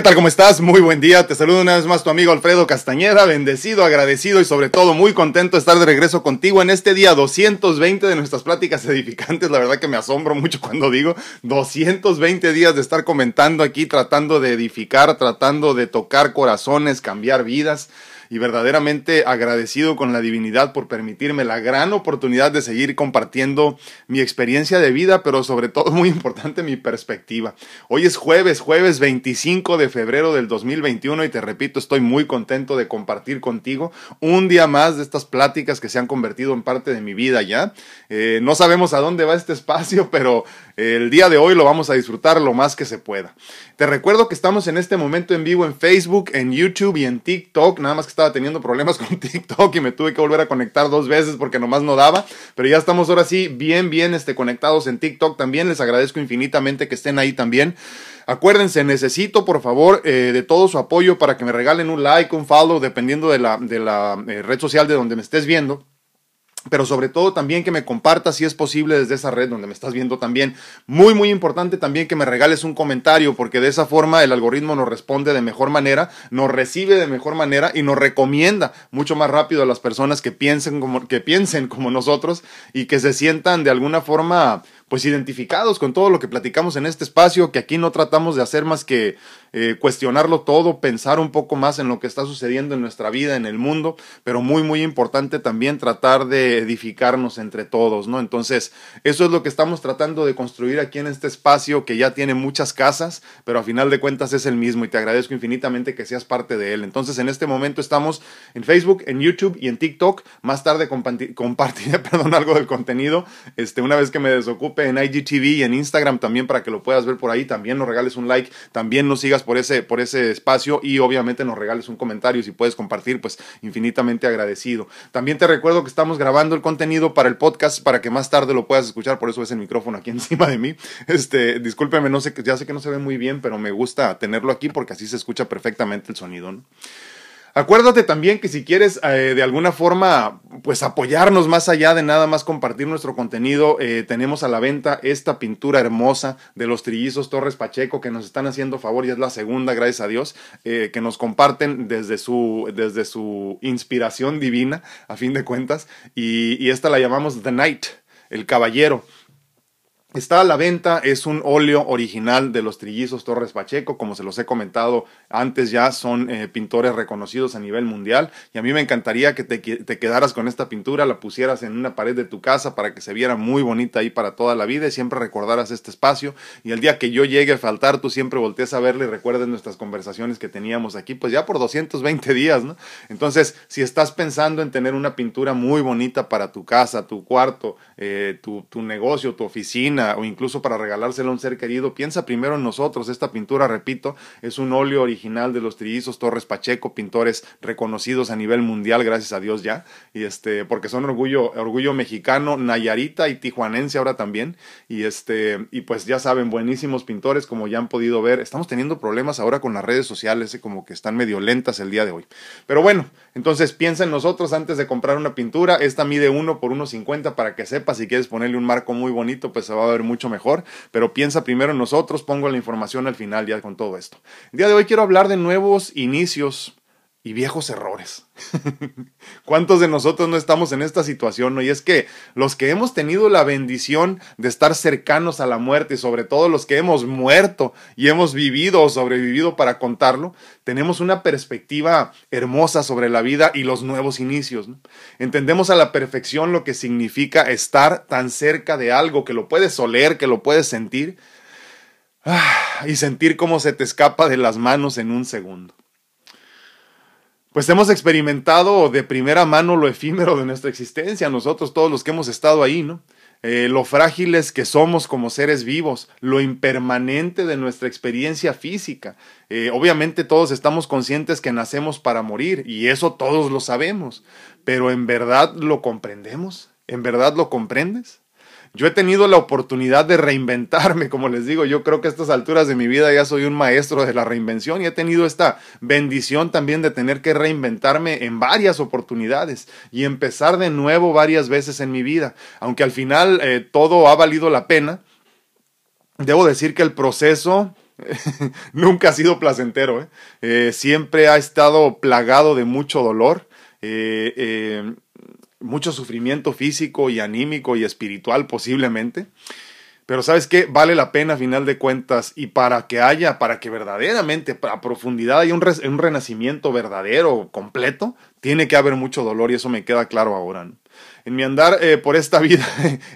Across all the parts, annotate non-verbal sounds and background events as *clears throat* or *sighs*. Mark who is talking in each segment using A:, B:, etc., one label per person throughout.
A: ¿qué tal? ¿Cómo estás? Muy buen día. Te saludo una vez más tu amigo Alfredo Castañeda, bendecido, agradecido y sobre todo muy contento de estar de regreso contigo en este día 220 de nuestras pláticas *laughs* edificantes. La verdad que me asombro mucho cuando digo 220 días de estar comentando aquí, tratando de edificar, tratando de tocar corazones, cambiar vidas y verdaderamente agradecido con la divinidad por permitirme la gran oportunidad de seguir compartiendo mi experiencia de vida, pero sobre todo *laughs* muy importante mi perspectiva. Hoy es jueves, jueves 25 de febrero del 2021 y te repito, estoy muy contento de compartir contigo un día más de estas pláticas que se han convertido en parte de mi vida ya. Eh, no sabemos a dónde va este espacio, *laughs* pero el día de hoy lo vamos a disfrutar lo más que se pueda. Te recuerdo que estamos en este momento en vivo en Facebook, en YouTube y en TikTok. Nada más que estaba teniendo problemas *laughs* con TikTok y me tuve que volver a conectar dos veces porque nomás no daba. Pero ya estamos ahora sí bien, bien este, conectados en TikTok también. Les agradezco infinitamente que estén ahí también. Acuérdense, necesito por favor eh, de todo su apoyo para que me regalen un like, un follow, dependiendo de la, de la eh, red social de donde me estés viendo pero sobre todo también que me compartas si es posible desde esa red donde me estás viendo también. Muy, muy importante también que me regales un comentario, porque de esa forma el algoritmo nos responde de mejor manera, nos recibe de mejor manera y nos recomienda mucho más rápido a las personas que piensen como, que piensen como nosotros y que se sientan de alguna forma pues identificados con todo lo que platicamos en este espacio, que aquí no tratamos de hacer más que eh, cuestionarlo todo, pensar un poco más en lo que está sucediendo en nuestra vida, en el mundo, pero muy, muy importante también tratar de edificarnos entre todos, ¿no? Entonces, eso es lo que estamos tratando de construir aquí en este espacio que ya tiene muchas casas, pero a final de cuentas es el mismo y te agradezco infinitamente que seas parte de él. Entonces, en este momento estamos en Facebook, en YouTube y en TikTok. Más tarde compartiré, *laughs* perdón, algo del contenido, este, una vez que me desocupe en IGTV y en Instagram también para que lo puedas ver por ahí. También nos regales un like, también nos sigas por ese, por ese espacio y obviamente nos regales un comentario. Si puedes compartir, pues infinitamente agradecido. También te recuerdo que estamos grabando el contenido para el podcast para que más tarde lo puedas escuchar. Por eso es el micrófono aquí *laughs* encima de mí. Este, discúlpeme, no sé, ya sé que no se ve muy bien, pero me gusta tenerlo aquí porque así se escucha perfectamente el sonido. Acuérdate también que si quieres eh, de alguna forma pues apoyarnos más allá de nada más compartir nuestro contenido, eh, tenemos a la venta esta pintura hermosa de los trillizos Torres Pacheco que nos están haciendo favor y es la segunda, gracias a Dios, eh, que nos comparten desde su, desde su inspiración divina, a fin de cuentas, y, y esta la llamamos The Knight, el caballero. Está a la venta, es un óleo original de los trillizos Torres Pacheco, como se los he comentado antes ya, son eh, pintores reconocidos a nivel mundial y a mí me encantaría que te, te, quedaras con esta pintura, la pusieras en una pared de tu casa para que se viera muy bonita ahí para toda la vida y siempre recordaras este espacio y el día que yo llegue a faltar tú siempre voltees a verle y recuerdes nuestras conversaciones que teníamos aquí, pues ya por 220 días, ¿no? Entonces, si estás pensando en tener una pintura muy bonita para tu casa, tu cuarto, eh, tu, tu negocio, tu oficina, o incluso para regalárselo a un ser querido, piensa primero en nosotros. Esta pintura, repito, es un óleo original de los trillizos Torres Pacheco, pintores reconocidos a nivel mundial, gracias a Dios ya, y este, porque son orgullo, orgullo mexicano, nayarita y tijuanense ahora también, y este, y pues ya saben, buenísimos pintores, como ya han podido ver. Estamos teniendo problemas ahora con las redes sociales, eh, como que están medio lentas el día de hoy. Pero bueno, entonces piensa en nosotros antes de comprar una pintura. Esta mide 1 por 1.50 para que sepas si quieres ponerle un marco muy bonito, pues se va a ver mucho mejor. Pero piensa primero en nosotros, pongo la información al final ya con todo esto. El día de hoy quiero hablar de nuevos inicios y viejos errores. ¿Cuántos de nosotros no estamos en esta situación? ¿no? Y es que los que hemos tenido la bendición de estar cercanos a la muerte y sobre todo los que hemos muerto y hemos vivido o sobrevivido para contarlo, tenemos una perspectiva hermosa sobre la vida y los nuevos inicios. Entendemos a la perfección lo que significa estar tan cerca de algo que lo puedes oler, que lo puedes sentir ah, y sentir cómo se te escapa de las manos en un segundo pues hemos experimentado de primera mano lo efímero de nuestra existencia, nosotros todos los que hemos estado ahí, ¿no? Eh, lo frágiles que somos como seres vivos, lo impermanente de nuestra experiencia física. Eh, obviamente todos estamos conscientes que nacemos para morir y eso todos lo sabemos, pero ¿en verdad lo comprendemos? ¿En verdad lo comprendes? Yo he tenido la oportunidad de reinventarme, como les digo, yo creo que a estas alturas de mi vida ya soy un maestro de la reinvención y he tenido esta bendición también de tener que reinventarme en varias oportunidades y empezar de nuevo varias veces en mi vida. Aunque al final eh, todo ha valido la pena, debo decir que el proceso *laughs* nunca ha sido placentero. ¿eh? Eh, siempre ha estado plagado de mucho dolor, mucho sufrimiento físico y anímico y espiritual posiblemente. Pero sabes qué, vale la pena a final de cuentas y para que haya, para que verdaderamente a profundidad haya un, un renacimiento verdadero, completo, tiene que haber mucho dolor y eso me queda claro ahora. En mi andar por esta *laughs* vida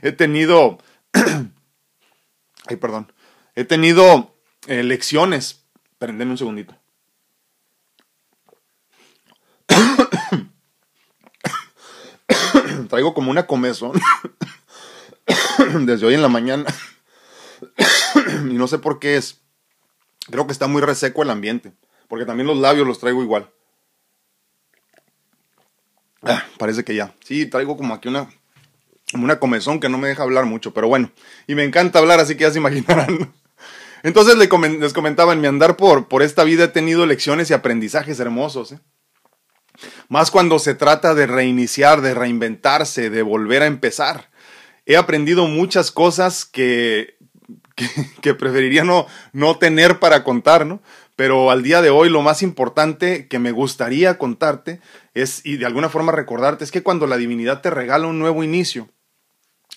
A: he tenido *clears throat* Ay, perdón. He tenido eh, lecciones. Esperen, un segundito. Traigo como una comezón *coughs* desde hoy en la mañana. *coughs* y no sé por qué es. Creo que está muy reseco el ambiente. Porque también los labios los traigo igual. Ah, parece que ya. Sí, traigo como aquí una una comezón que no me deja hablar mucho, pero bueno, y me encanta hablar, así que ya se imaginarán. Entonces les comentaba, en mi andar por, por esta vida he tenido lecciones y aprendizajes hermosos. ¿eh? Más cuando se trata de reiniciar, de reinventarse, de volver a empezar. He aprendido muchas cosas que, que, *laughs* que preferiría no, no tener para contar, ¿no? Pero al día de hoy lo más importante que me gustaría contarte es, y de alguna forma recordarte, es que cuando la divinidad te regala un nuevo inicio,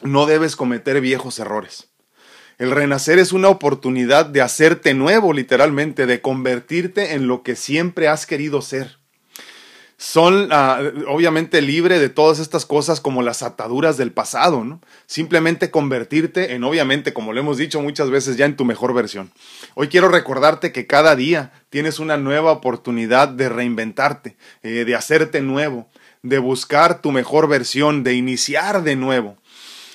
A: no debes cometer viejos errores. El renacer es una oportunidad de hacerte nuevo, literalmente, de convertirte en lo que siempre has querido ser. Son ah, obviamente libre de todas estas cosas como las ataduras del pasado. Simplemente convertirte en, obviamente, como lo hemos dicho muchas veces, ya en tu mejor versión. Hoy quiero recordarte que cada día tienes una nueva oportunidad de reinventarte, eh, de hacerte nuevo, de buscar tu mejor versión, de iniciar de nuevo.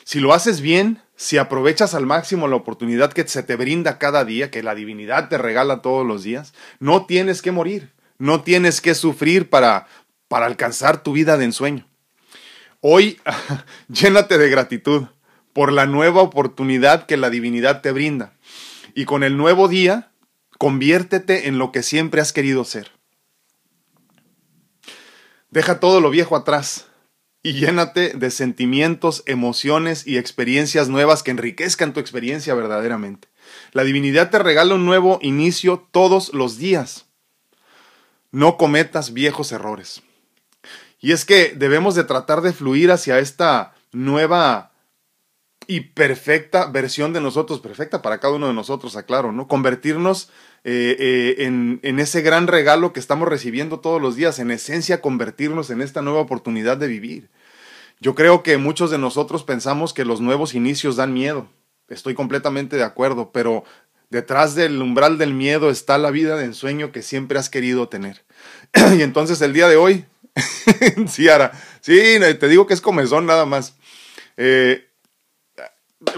A: Si lo haces bien, si aprovechas al máximo la oportunidad que se te brinda cada día, que la divinidad te regala todos los días, no tienes que morir, no tienes que sufrir para, para alcanzar tu vida de ensueño. Hoy *laughs* llénate de gratitud por la nueva oportunidad que la divinidad te brinda. Y con el nuevo día, conviértete en lo que siempre has querido ser. Deja todo lo viejo atrás y llénate de sentimientos, emociones y experiencias nuevas que enriquezcan tu experiencia verdaderamente. La divinidad te regala un nuevo inicio todos los días. No cometas viejos errores. Y es que debemos de tratar de fluir hacia esta nueva y perfecta versión de nosotros, perfecta para cada uno de nosotros, aclaro, ¿no? Convertirnos eh, eh, en, en, ese gran regalo que estamos recibiendo todos los días, en esencia convertirnos en esta nueva oportunidad de vivir. Yo creo que muchos de nosotros pensamos que los nuevos inicios dan miedo, estoy completamente de acuerdo, pero detrás del umbral del miedo está la vida de ensueño que siempre has querido tener. *clears throat* y entonces el día de hoy, *laughs* sí, Ara, sí, te digo que es comezón nada más. Eh,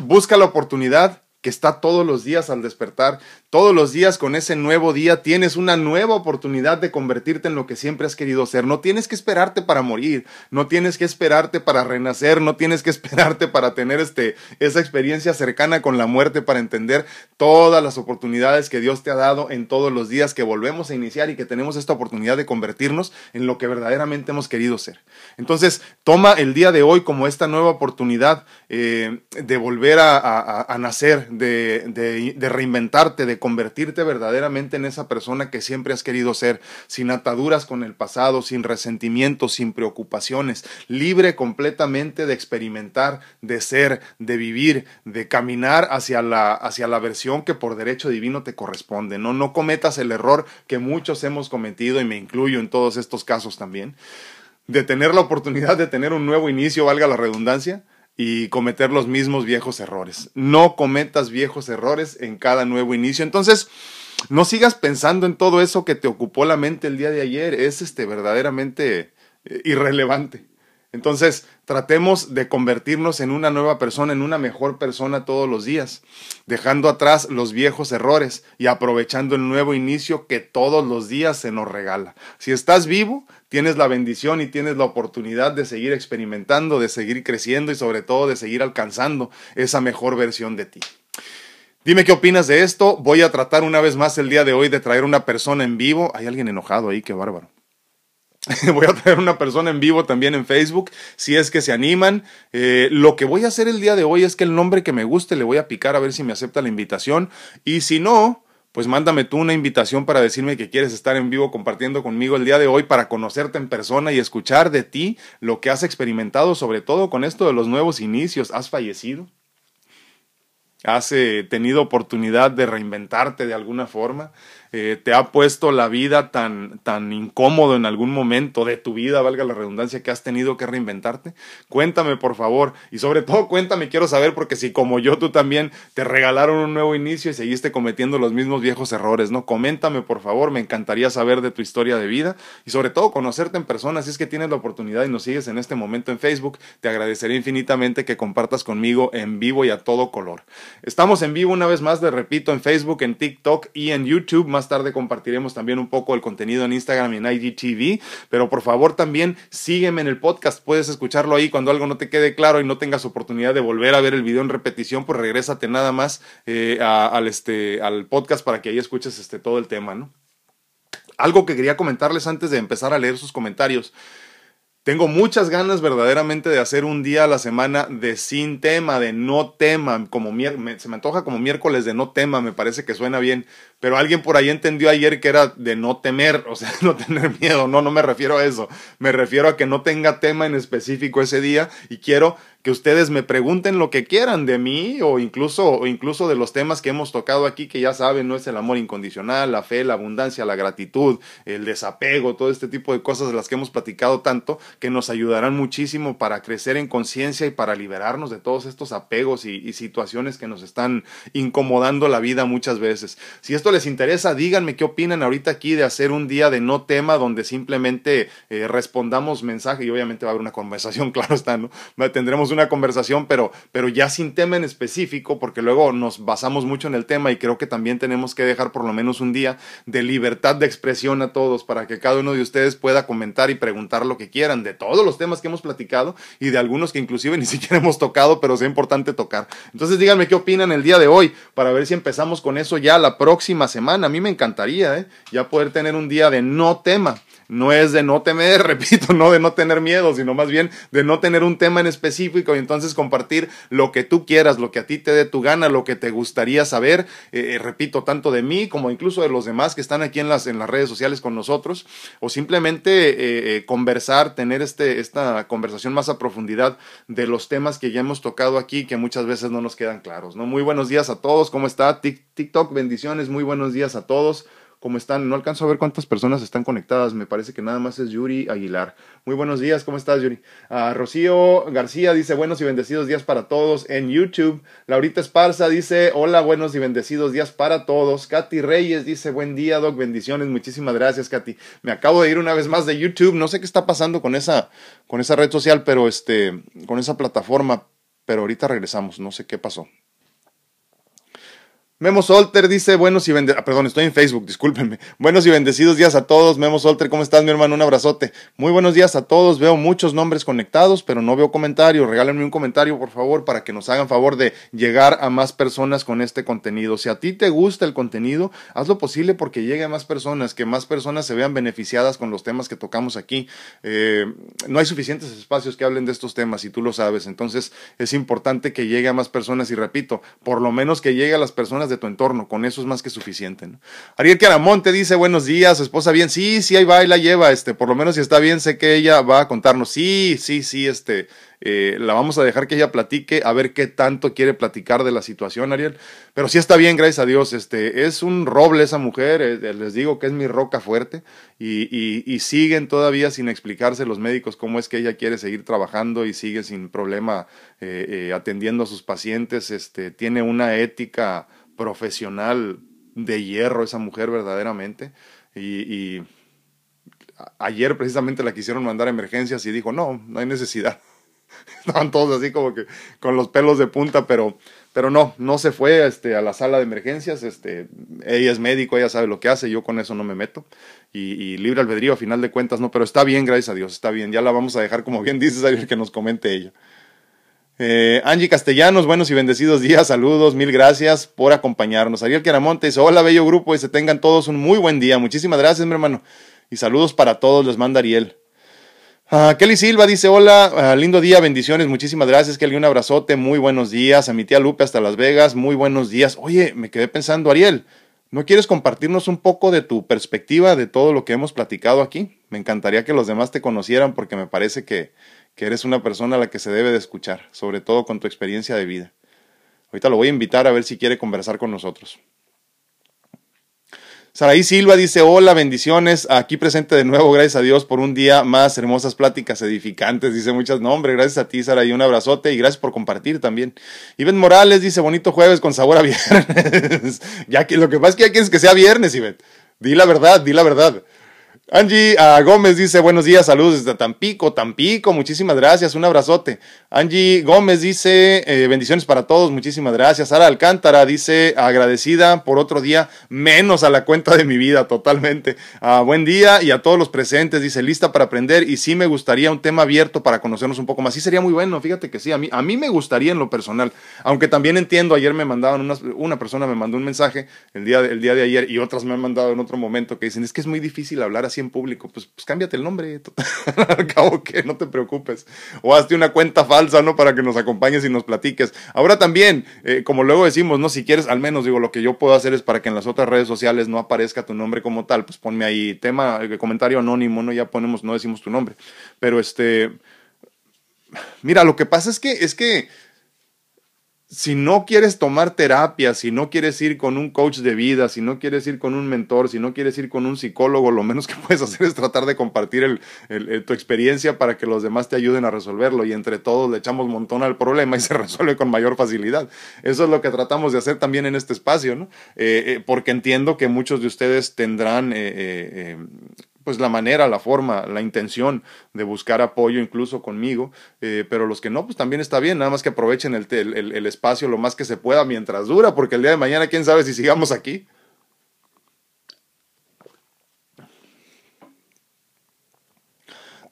A: busca la oportunidad que está todos los días al despertar, todos los días con ese nuevo día tienes una nueva oportunidad de convertirte en lo que siempre has querido ser. No tienes que esperarte para morir, no tienes que esperarte para renacer, no tienes que *laughs* esperarte para tener este, esa experiencia cercana con la muerte, para entender todas las oportunidades que Dios te ha dado en todos los días que volvemos a iniciar y que tenemos esta oportunidad de convertirnos en lo que verdaderamente hemos querido ser. Entonces, toma el día de hoy como esta nueva oportunidad eh, de volver a nacer, de, reinventarte, de convertirte verdaderamente en esa persona que siempre has querido ser, sin ataduras con el pasado, sin resentimientos, sin preocupaciones, libre completamente de experimentar, de ser, de vivir, de caminar hacia la, hacia la versión que por derecho divino te corresponde. No, no cometas el error que muchos hemos cometido y me incluyo en todos estos casos también, de tener la oportunidad de tener un nuevo inicio, valga la redundancia, y cometer los mismos viejos errores. No cometas viejos errores en cada nuevo inicio. Entonces, no sigas pensando en todo eso que te ocupó la mente el día de ayer. Es este verdaderamente eh, irrelevante. Entonces, tratemos de convertirnos en una nueva persona, en una mejor persona todos los días, dejando atrás los viejos errores y aprovechando el nuevo inicio que todos los días se nos regala. Si estás vivo, tienes la bendición y tienes la oportunidad de seguir experimentando, de seguir creciendo y sobre todo de seguir alcanzando esa mejor versión de ti. Dime qué opinas de esto. Voy a tratar una vez más el día de hoy de traer una persona en vivo. Hay alguien enojado ahí, qué bárbaro. *laughs* voy a traer una persona en vivo también en Facebook, si es que se animan. Eh, lo que voy a hacer el día de hoy es que el nombre que me guste le voy a picar a ver si me acepta la invitación. Y si no, pues mándame tú una invitación para decirme que quieres estar en vivo compartiendo conmigo el día de hoy para conocerte en persona y escuchar de ti lo que has experimentado, sobre todo con esto de los nuevos inicios. ¿Has fallecido? ¿Has eh, tenido oportunidad de reinventarte de alguna forma? Eh, te ha puesto la vida tan, tan incómodo en algún momento de tu vida, valga la redundancia, que has tenido que reinventarte? Cuéntame, por favor, y sobre todo cuéntame, quiero saber, porque si como yo tú también te regalaron un nuevo inicio y seguiste cometiendo los mismos viejos errores, ¿no? Coméntame, por favor, me encantaría saber de tu historia de vida y sobre todo conocerte en persona, si es que tienes la oportunidad y nos sigues en este momento en Facebook, te agradecería infinitamente que compartas conmigo en vivo y a todo color. Estamos en vivo una vez más, le repito, en Facebook, en TikTok y en YouTube, más tarde compartiremos también un poco el contenido en Instagram y en IGTV, pero por favor también sígueme en el podcast, puedes escucharlo ahí cuando algo no te quede claro y no tengas oportunidad de volver a ver el video en repetición, pues regrésate nada más eh, al, este, al podcast para que ahí escuches este, todo el tema, ¿no? Algo que quería comentarles antes de empezar a leer sus comentarios. Tengo muchas ganas verdaderamente de hacer un día a la semana de sin tema, de no tema, como se me antoja como miércoles de no tema, me parece que suena bien, pero alguien por ahí entendió ayer que era de no temer, o sea, *laughs* no tener miedo, no, no me refiero a eso, me refiero a que no tenga tema en específico ese día y quiero que ustedes me pregunten lo que quieran de mí o incluso, o incluso de los temas que hemos tocado aquí, que ya saben, no es el amor incondicional, la fe, la abundancia, la gratitud, el desapego, todo este tipo de cosas de las que hemos platicado tanto, que nos ayudarán muchísimo para crecer en conciencia y para liberarnos de todos estos apegos y, situaciones que nos están incomodando la vida muchas veces. Si esto les interesa, díganme qué opinan ahorita aquí de hacer un día de no tema donde simplemente eh, respondamos mensaje y obviamente va a haber una conversación, *laughs* claro está, ¿no? Tendremos una conversación, pero, pero ya sin tema en específico, porque luego nos basamos mucho en el tema y creo que también tenemos que dejar por lo menos un día de libertad de expresión a todos para que cada uno de ustedes pueda comentar y preguntar lo que quieran de todos los temas que hemos platicado y de algunos que inclusive *laughs* ni siquiera hemos tocado, pero es importante tocar. Entonces díganme qué opinan el día de hoy para ver si empezamos con eso ya la próxima semana. A mí me encantaría ¿eh? ya poder tener un día de no tema no es de no temer, *laughs* repito, no de no tener miedo, sino más bien de no tener un tema en específico y entonces compartir lo que tú quieras, lo que a ti te dé tu gana, lo que te gustaría saber, eh, eh, repito, tanto de mí como incluso de los demás que están aquí en las, en las redes sociales con nosotros, o simplemente eh, conversar, tener este, esta conversación más a profundidad de los temas que ya hemos tocado aquí, que muchas veces no nos quedan claros. ¿no? Muy buenos días a todos, ¿cómo está? TikTok, bendiciones, muy buenos días a todos. ¿Cómo están? No alcanzo a ver cuántas personas están conectadas. Me parece que nada más es Yuri Aguilar. Muy buenos días. ¿Cómo estás, Yuri? Ah, Rocío García dice buenos y bendecidos días para todos en YouTube. Laurita Esparza dice hola, buenos y bendecidos días para todos. Katy Reyes dice buen día, Doc. Bendiciones. Muchísimas gracias, Katy. Me acabo de ir una vez más de YouTube. No sé qué está pasando con esa, con esa red social, pero este, con esa plataforma. Pero ahorita regresamos. No sé qué pasó. Memo Solter dice, buenos y bendecidos, ah, perdón, estoy en Facebook, discúlpenme. Buenos y bendecidos días a todos. Memo Solter, ¿cómo estás, mi hermano? Un abrazote. Muy buenos días a todos. Veo muchos nombres conectados, pero no veo comentarios. Regálenme un comentario, por favor, para que nos hagan favor de llegar a más personas con este contenido. Si a ti te gusta el contenido, haz lo posible porque llegue a más personas, que más personas se vean beneficiadas con los temas que tocamos aquí. Eh, no hay suficientes espacios que hablen de estos temas y tú lo sabes. Entonces, es importante que llegue a más personas y repito, por lo menos que llegue a las personas de tu entorno, con eso es más que suficiente. Ariel Caramonte dice, buenos días, esposa bien, sí, sí, ahí va y la lleva, este, por lo menos si está bien, sé que ella va a contarnos, sí, sí, sí, este, eh, la vamos a dejar que ella platique, a ver qué tanto quiere platicar de la situación, Ariel. Pero sí está bien, gracias a Dios. Este, es un roble esa mujer, eh, les digo que es mi roca fuerte y, siguen todavía sin explicarse los médicos cómo es que ella quiere seguir trabajando y sigue sin problema eh, atendiendo a sus pacientes. Este, tiene una ética profesional de hierro esa mujer verdaderamente. Y, ayer precisamente la quisieron mandar a emergencias y dijo, no, no hay necesidad. *laughs* Estaban todos así como que con los pelos de punta, pero, pero no, no se fue este, a la sala de emergencias. Este, ella es médico, ella sabe lo que hace, yo con eso no me meto. Y, libre albedrío a final de cuentas, no, pero está bien, gracias a Dios, está bien. Ya la vamos a dejar, como bien dices, a que nos comente ella. Eh, Angie Castellanos, buenos y bendecidos días, saludos, mil gracias por acompañarnos. Ariel Queramonte dice, hola bello grupo y se tengan todos un muy buen día. Muchísimas gracias, mi hermano. Y saludos para todos, les manda Ariel. Ah, Kelly Silva dice, hola, ah, lindo día, bendiciones, muchísimas gracias, Kelly, un abrazote, muy buenos días. A mi tía Lupe hasta Las Vegas, muy buenos días. Oye, me quedé pensando, Ariel, ¿No quieres compartirnos un poco de tu perspectiva de todo lo que hemos platicado aquí? Me encantaría que los demás te conocieran porque me parece que, que eres una persona a la que se debe de escuchar, sobre todo con tu experiencia de vida. Ahorita lo voy a invitar a ver si quiere conversar con nosotros. Saraí Silva dice, hola, bendiciones, aquí presente de nuevo, gracias a Dios por un día más, hermosas pláticas edificantes, dice muchas nombres, gracias a ti Saraí, un abrazote y gracias por compartir también. Ivette Morales dice, bonito jueves con sabor a viernes, *laughs* ya que lo que pasa es que ya quieres que sea viernes, Ivette, di la verdad, di la verdad. Angie ah, Gómez dice buenos días, saludos desde Tampico, Tampico, muchísimas gracias, un abrazote. Angie Gómez dice eh, bendiciones para todos, muchísimas gracias. Sara Alcántara dice agradecida por otro día menos a la cuenta de mi vida, totalmente. Ah, buen día y a todos los presentes, dice lista para aprender y sí me gustaría un tema abierto para conocernos un poco más. Sí sería muy bueno, fíjate que sí, a mí, a mí me gustaría en lo personal, aunque también entiendo, ayer me mandaban, una, una persona me mandó un mensaje el día, el día de ayer y otras me han mandado en otro momento que dicen es que es muy difícil hablar así en público, pues, pues cámbiate el nombre, *laughs* al cabo que no te preocupes. O hazte una cuenta falsa, ¿no? Para que nos acompañes y nos platiques. Ahora también, eh, como luego decimos, ¿no? Si quieres, al menos digo, lo que yo puedo hacer es para que en las otras redes sociales no aparezca tu nombre como tal, pues ponme ahí tema, eh, comentario anónimo, ¿no? Ya ponemos, no decimos tu nombre. Pero este, mira, lo que pasa es que, es que si no quieres tomar terapia, si no quieres ir con un coach de vida, si no quieres ir con un mentor, si no quieres ir con un psicólogo, lo menos que *laughs* puedes hacer es tratar de compartir tu experiencia para que los demás te ayuden a resolverlo y entre todos le echamos montón al problema y se *laughs* resuelve con mayor facilidad. Eso es lo que tratamos de hacer también en este espacio, ¿no? Eh, eh, porque entiendo que muchos de ustedes tendrán eh, pues la manera, la forma, la intención de buscar apoyo incluso conmigo, eh, pero los que no, pues también está bien, nada más que aprovechen el, el, espacio lo más que se pueda mientras dura, porque el día de mañana quién sabe si sigamos aquí.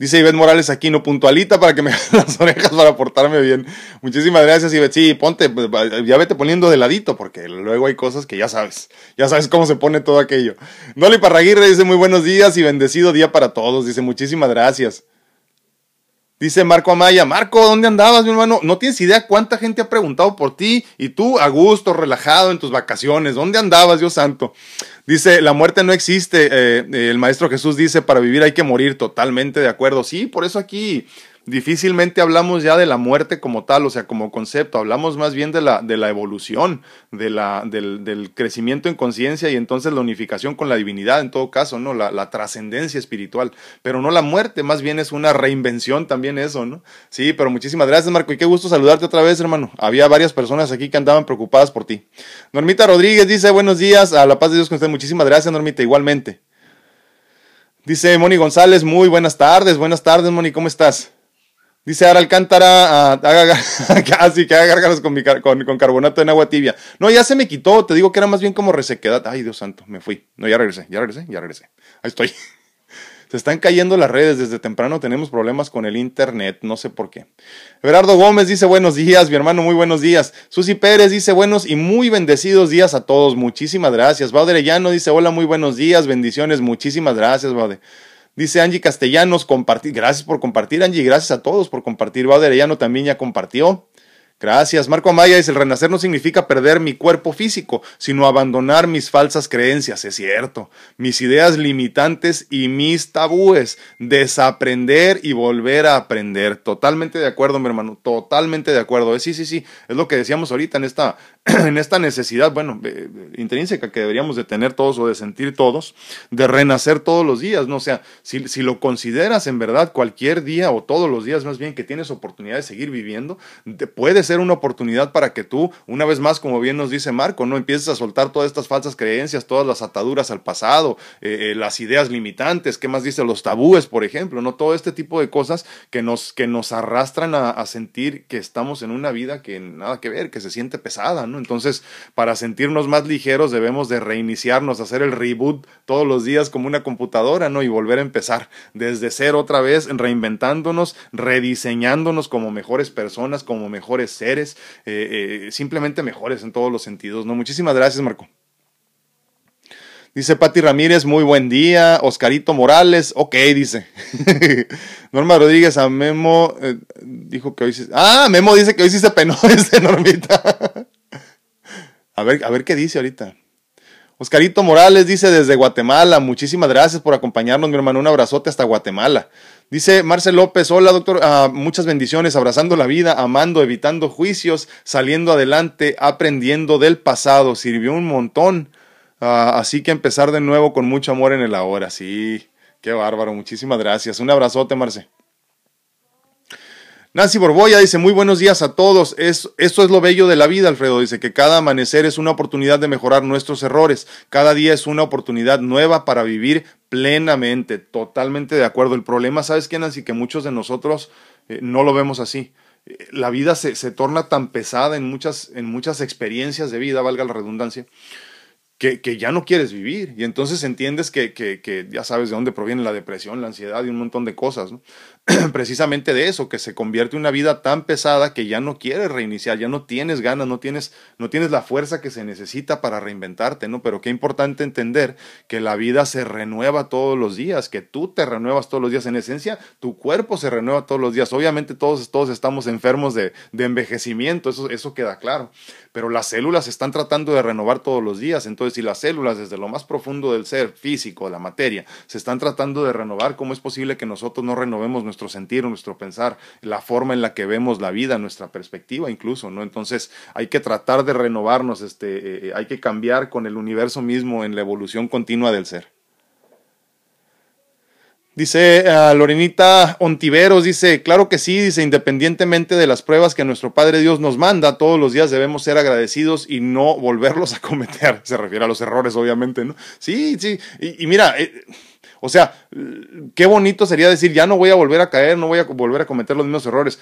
A: Dice Ivette Morales aquí, no puntualita para que me *laughs* las orejas para portarme bien. Muchísimas gracias, Ivette. Sí, ponte, pues, ya vete poniendo de ladito, porque luego hay cosas que ya sabes. Ya sabes cómo se pone todo aquello. Dolly Parraguirre dice muy buenos días y bendecido día para todos. Dice muchísimas gracias. Dice Marco Amaya, Marco, ¿dónde andabas, mi hermano? No tienes idea cuánta gente ha preguntado por ti y tú a gusto, relajado en tus vacaciones. ¿Dónde andabas, Dios santo? Dice, la muerte no existe. Eh, el Maestro Jesús dice, para vivir hay que morir. Totalmente de acuerdo. Sí, por eso aquí difícilmente hablamos ya de la muerte como tal, o sea, como concepto, hablamos más bien de la, de la evolución, de la, del, crecimiento en conciencia y entonces la unificación con la divinidad en todo caso, ¿no? La, la trascendencia espiritual, pero no la muerte, más bien es una reinvención también eso, ¿no? Sí, pero muchísimas gracias Marco y qué gusto saludarte otra vez, hermano. Había varias personas aquí que andaban preocupadas por ti. Normita Rodríguez dice, buenos días, a la paz de Dios con usted, muchísimas gracias Normita, igualmente. Dice Moni González, muy buenas tardes, buenas tardes Moni, ¿cómo estás? Dice Ara Alcántara, casi *laughs* que haga con, con, con, carbonato en agua tibia. No, ya se me quitó, te digo que era más bien como resequedad. Ay, Dios santo, me fui. No, ya regresé, ya regresé, ya regresé. Ahí estoy. *laughs* Se están cayendo las redes desde temprano, tenemos problemas con el internet, no sé por qué. Everardo Gómez dice buenos días, mi hermano, muy buenos días. Susi Pérez dice buenos y muy bendecidos días a todos, muchísimas gracias. Bauder dice hola, muy buenos días, bendiciones, muchísimas gracias, Bauder. Dice Angie Castellanos. Gracias por compartir, Angie. Gracias a todos por compartir. Bauder también ya compartió. Gracias. Marco Amaya dice, el renacer no significa perder mi cuerpo físico, sino abandonar mis falsas creencias, es cierto, mis ideas limitantes y mis tabúes, desaprender y volver a aprender. Totalmente de acuerdo, mi hermano, totalmente de acuerdo. Sí, sí, sí, es lo que decíamos ahorita en esta, *clears throat* en esta necesidad, bueno, eh, intrínseca que deberíamos de tener todos o de sentir todos, de renacer todos los días, ¿no? O sea, si, si lo consideras en verdad cualquier día o todos los días más bien que tienes oportunidad de seguir viviendo, puede ser una oportunidad para que tú, una vez más, como bien nos dice Marco, no empieces a soltar todas estas falsas creencias, todas las ataduras al pasado, eh, eh, las ideas limitantes, ¿qué más dice? Los tabúes, por ejemplo, ¿no? Todo este tipo de cosas que nos, que nos arrastran a, a sentir que estamos en una vida que nada que ver, que se siente pesada, ¿no? Entonces, para sentirnos más ligeros debemos de reiniciarnos, hacer el reboot todos los días como una computadora, ¿no? Y volver a empezar desde cero otra vez, reinventándonos, rediseñándonos como mejores personas, como mejores seres, eh, eh, simplemente mejores en todos los sentidos. ¿no? Muchísimas gracias, Marco. Dice Pati Ramírez, muy buen día. Oscarito Morales, ok, dice. *laughs* Norma Rodríguez a Memo eh, dijo que hoy sí. Ah, Memo dice que hoy sí se penó *laughs* este Normita. A ver, a ver qué dice ahorita. Oscarito Morales dice desde Guatemala, muchísimas gracias por acompañarnos, mi hermano, un abrazote hasta Guatemala. Dice Marcel López, hola doctor, ah, muchas bendiciones, abrazando la vida, amando, evitando juicios, saliendo adelante, aprendiendo del pasado, sirvió un montón. Ah, así que empezar de nuevo con mucho amor en el ahora, sí, qué bárbaro, muchísimas gracias. Un abrazote, Marce. Nancy Borboya dice, muy buenos días a todos. Es, esto es lo bello de la vida, Alfredo. Dice que cada amanecer es una oportunidad de mejorar nuestros errores. Cada día es una oportunidad nueva para vivir plenamente. Totalmente de acuerdo. El problema, ¿sabes qué, Nancy? Que muchos de nosotros eh, no lo vemos así. Eh, la vida se, se, torna tan pesada en muchas, en muchas experiencias de vida, valga la redundancia, que, ya no quieres vivir. Y entonces entiendes que, que, ya sabes de dónde proviene la depresión, la ansiedad y un montón de cosas. *clears throat* Precisamente de eso, que se convierte en una vida tan pesada que ya no quieres reiniciar, ya no tienes ganas, no tienes, no tienes la fuerza que se necesita para reinventarte, ¿no? Pero qué importante entender que la vida se renueva todos los días, que tú te renuevas todos los días. En esencia, tu cuerpo se renueva todos los días. Obviamente todos, todos estamos enfermos de, de envejecimiento, eso, eso queda claro. Pero las células están tratando de renovar todos los días. Entonces, si las células desde lo más profundo del ser físico, la materia, se están tratando de renovar, ¿cómo es posible que nosotros no renovemos nuestro sentir, nuestro pensar, la forma en la que vemos la vida, nuestra perspectiva incluso, ¿no? Entonces hay que tratar de renovarnos, este, eh, eh, hay que cambiar con el universo mismo en la evolución continua del ser. Dice uh, Lorenita Ontiveros, dice, claro que sí, dice, independientemente de las pruebas que nuestro Padre Dios nos manda, todos los días debemos ser agradecidos y no volverlos a cometer. *laughs* Se refiere a los errores, obviamente, ¿no? Sí, sí, y, mira, eh, o sea, qué bonito sería decir, ya no voy a volver a caer, no voy a volver a cometer los mismos errores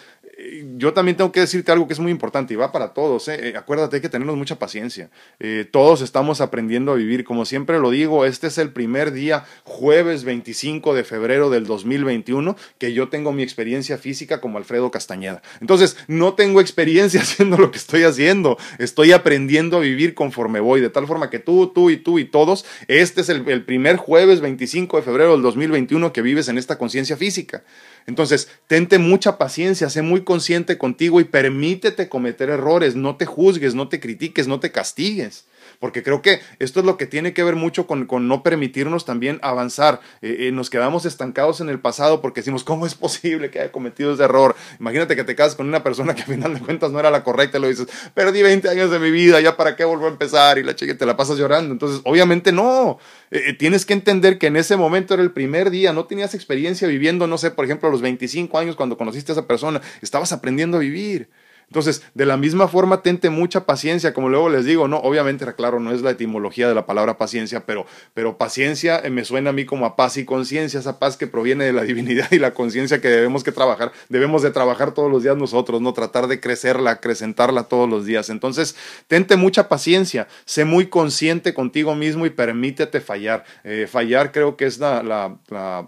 A: yo también tengo que decirte algo que es muy importante y va para todos. ¿eh? eh acuérdate hay que tenernos mucha paciencia. Eh, todos estamos aprendiendo a vivir. Como siempre lo digo, este es el primer día, jueves 25 de febrero del 2021, que yo tengo mi experiencia física como Alfredo Castañeda. Entonces, no tengo experiencia *laughs* haciendo lo que estoy haciendo. Estoy aprendiendo a vivir conforme voy. De tal forma que tú, tú y tú y todos, este es el, el primer jueves 25 de febrero del 2021 que vives en esta conciencia física. Entonces, tente mucha paciencia, sé muy consciente contigo y permítete cometer errores, no te juzgues, no te critiques, no te castigues porque creo que esto es lo que tiene que ver mucho con, no permitirnos también avanzar. Eh, eh, nos quedamos estancados en el pasado porque decimos, ¿cómo es posible que haya cometido ese error? Imagínate que te casas con una persona que a final de cuentas no era la correcta y lo dices, perdí 20 años de mi vida, ya para qué vuelvo a empezar y la chica te la pasas llorando. Entonces, obviamente no. Eh, tienes que entender que en ese momento era el primer día, no tenías experiencia viviendo, no sé, por ejemplo, a los 25 años cuando conociste a esa persona, estabas aprendiendo a vivir. Entonces, de la misma forma, tente mucha paciencia, como luego les digo, ¿no? Obviamente, claro, no es la etimología de la palabra paciencia, pero, pero paciencia eh, me suena a mí como a paz y conciencia, esa paz que proviene de la *laughs* divinidad y la conciencia que debemos que trabajar, debemos de trabajar todos los días nosotros, ¿no? Tratar de crecerla, acrecentarla todos los días. Entonces, tente mucha paciencia, sé muy consciente contigo mismo y permítete fallar. Eh, fallar creo que es la, la, la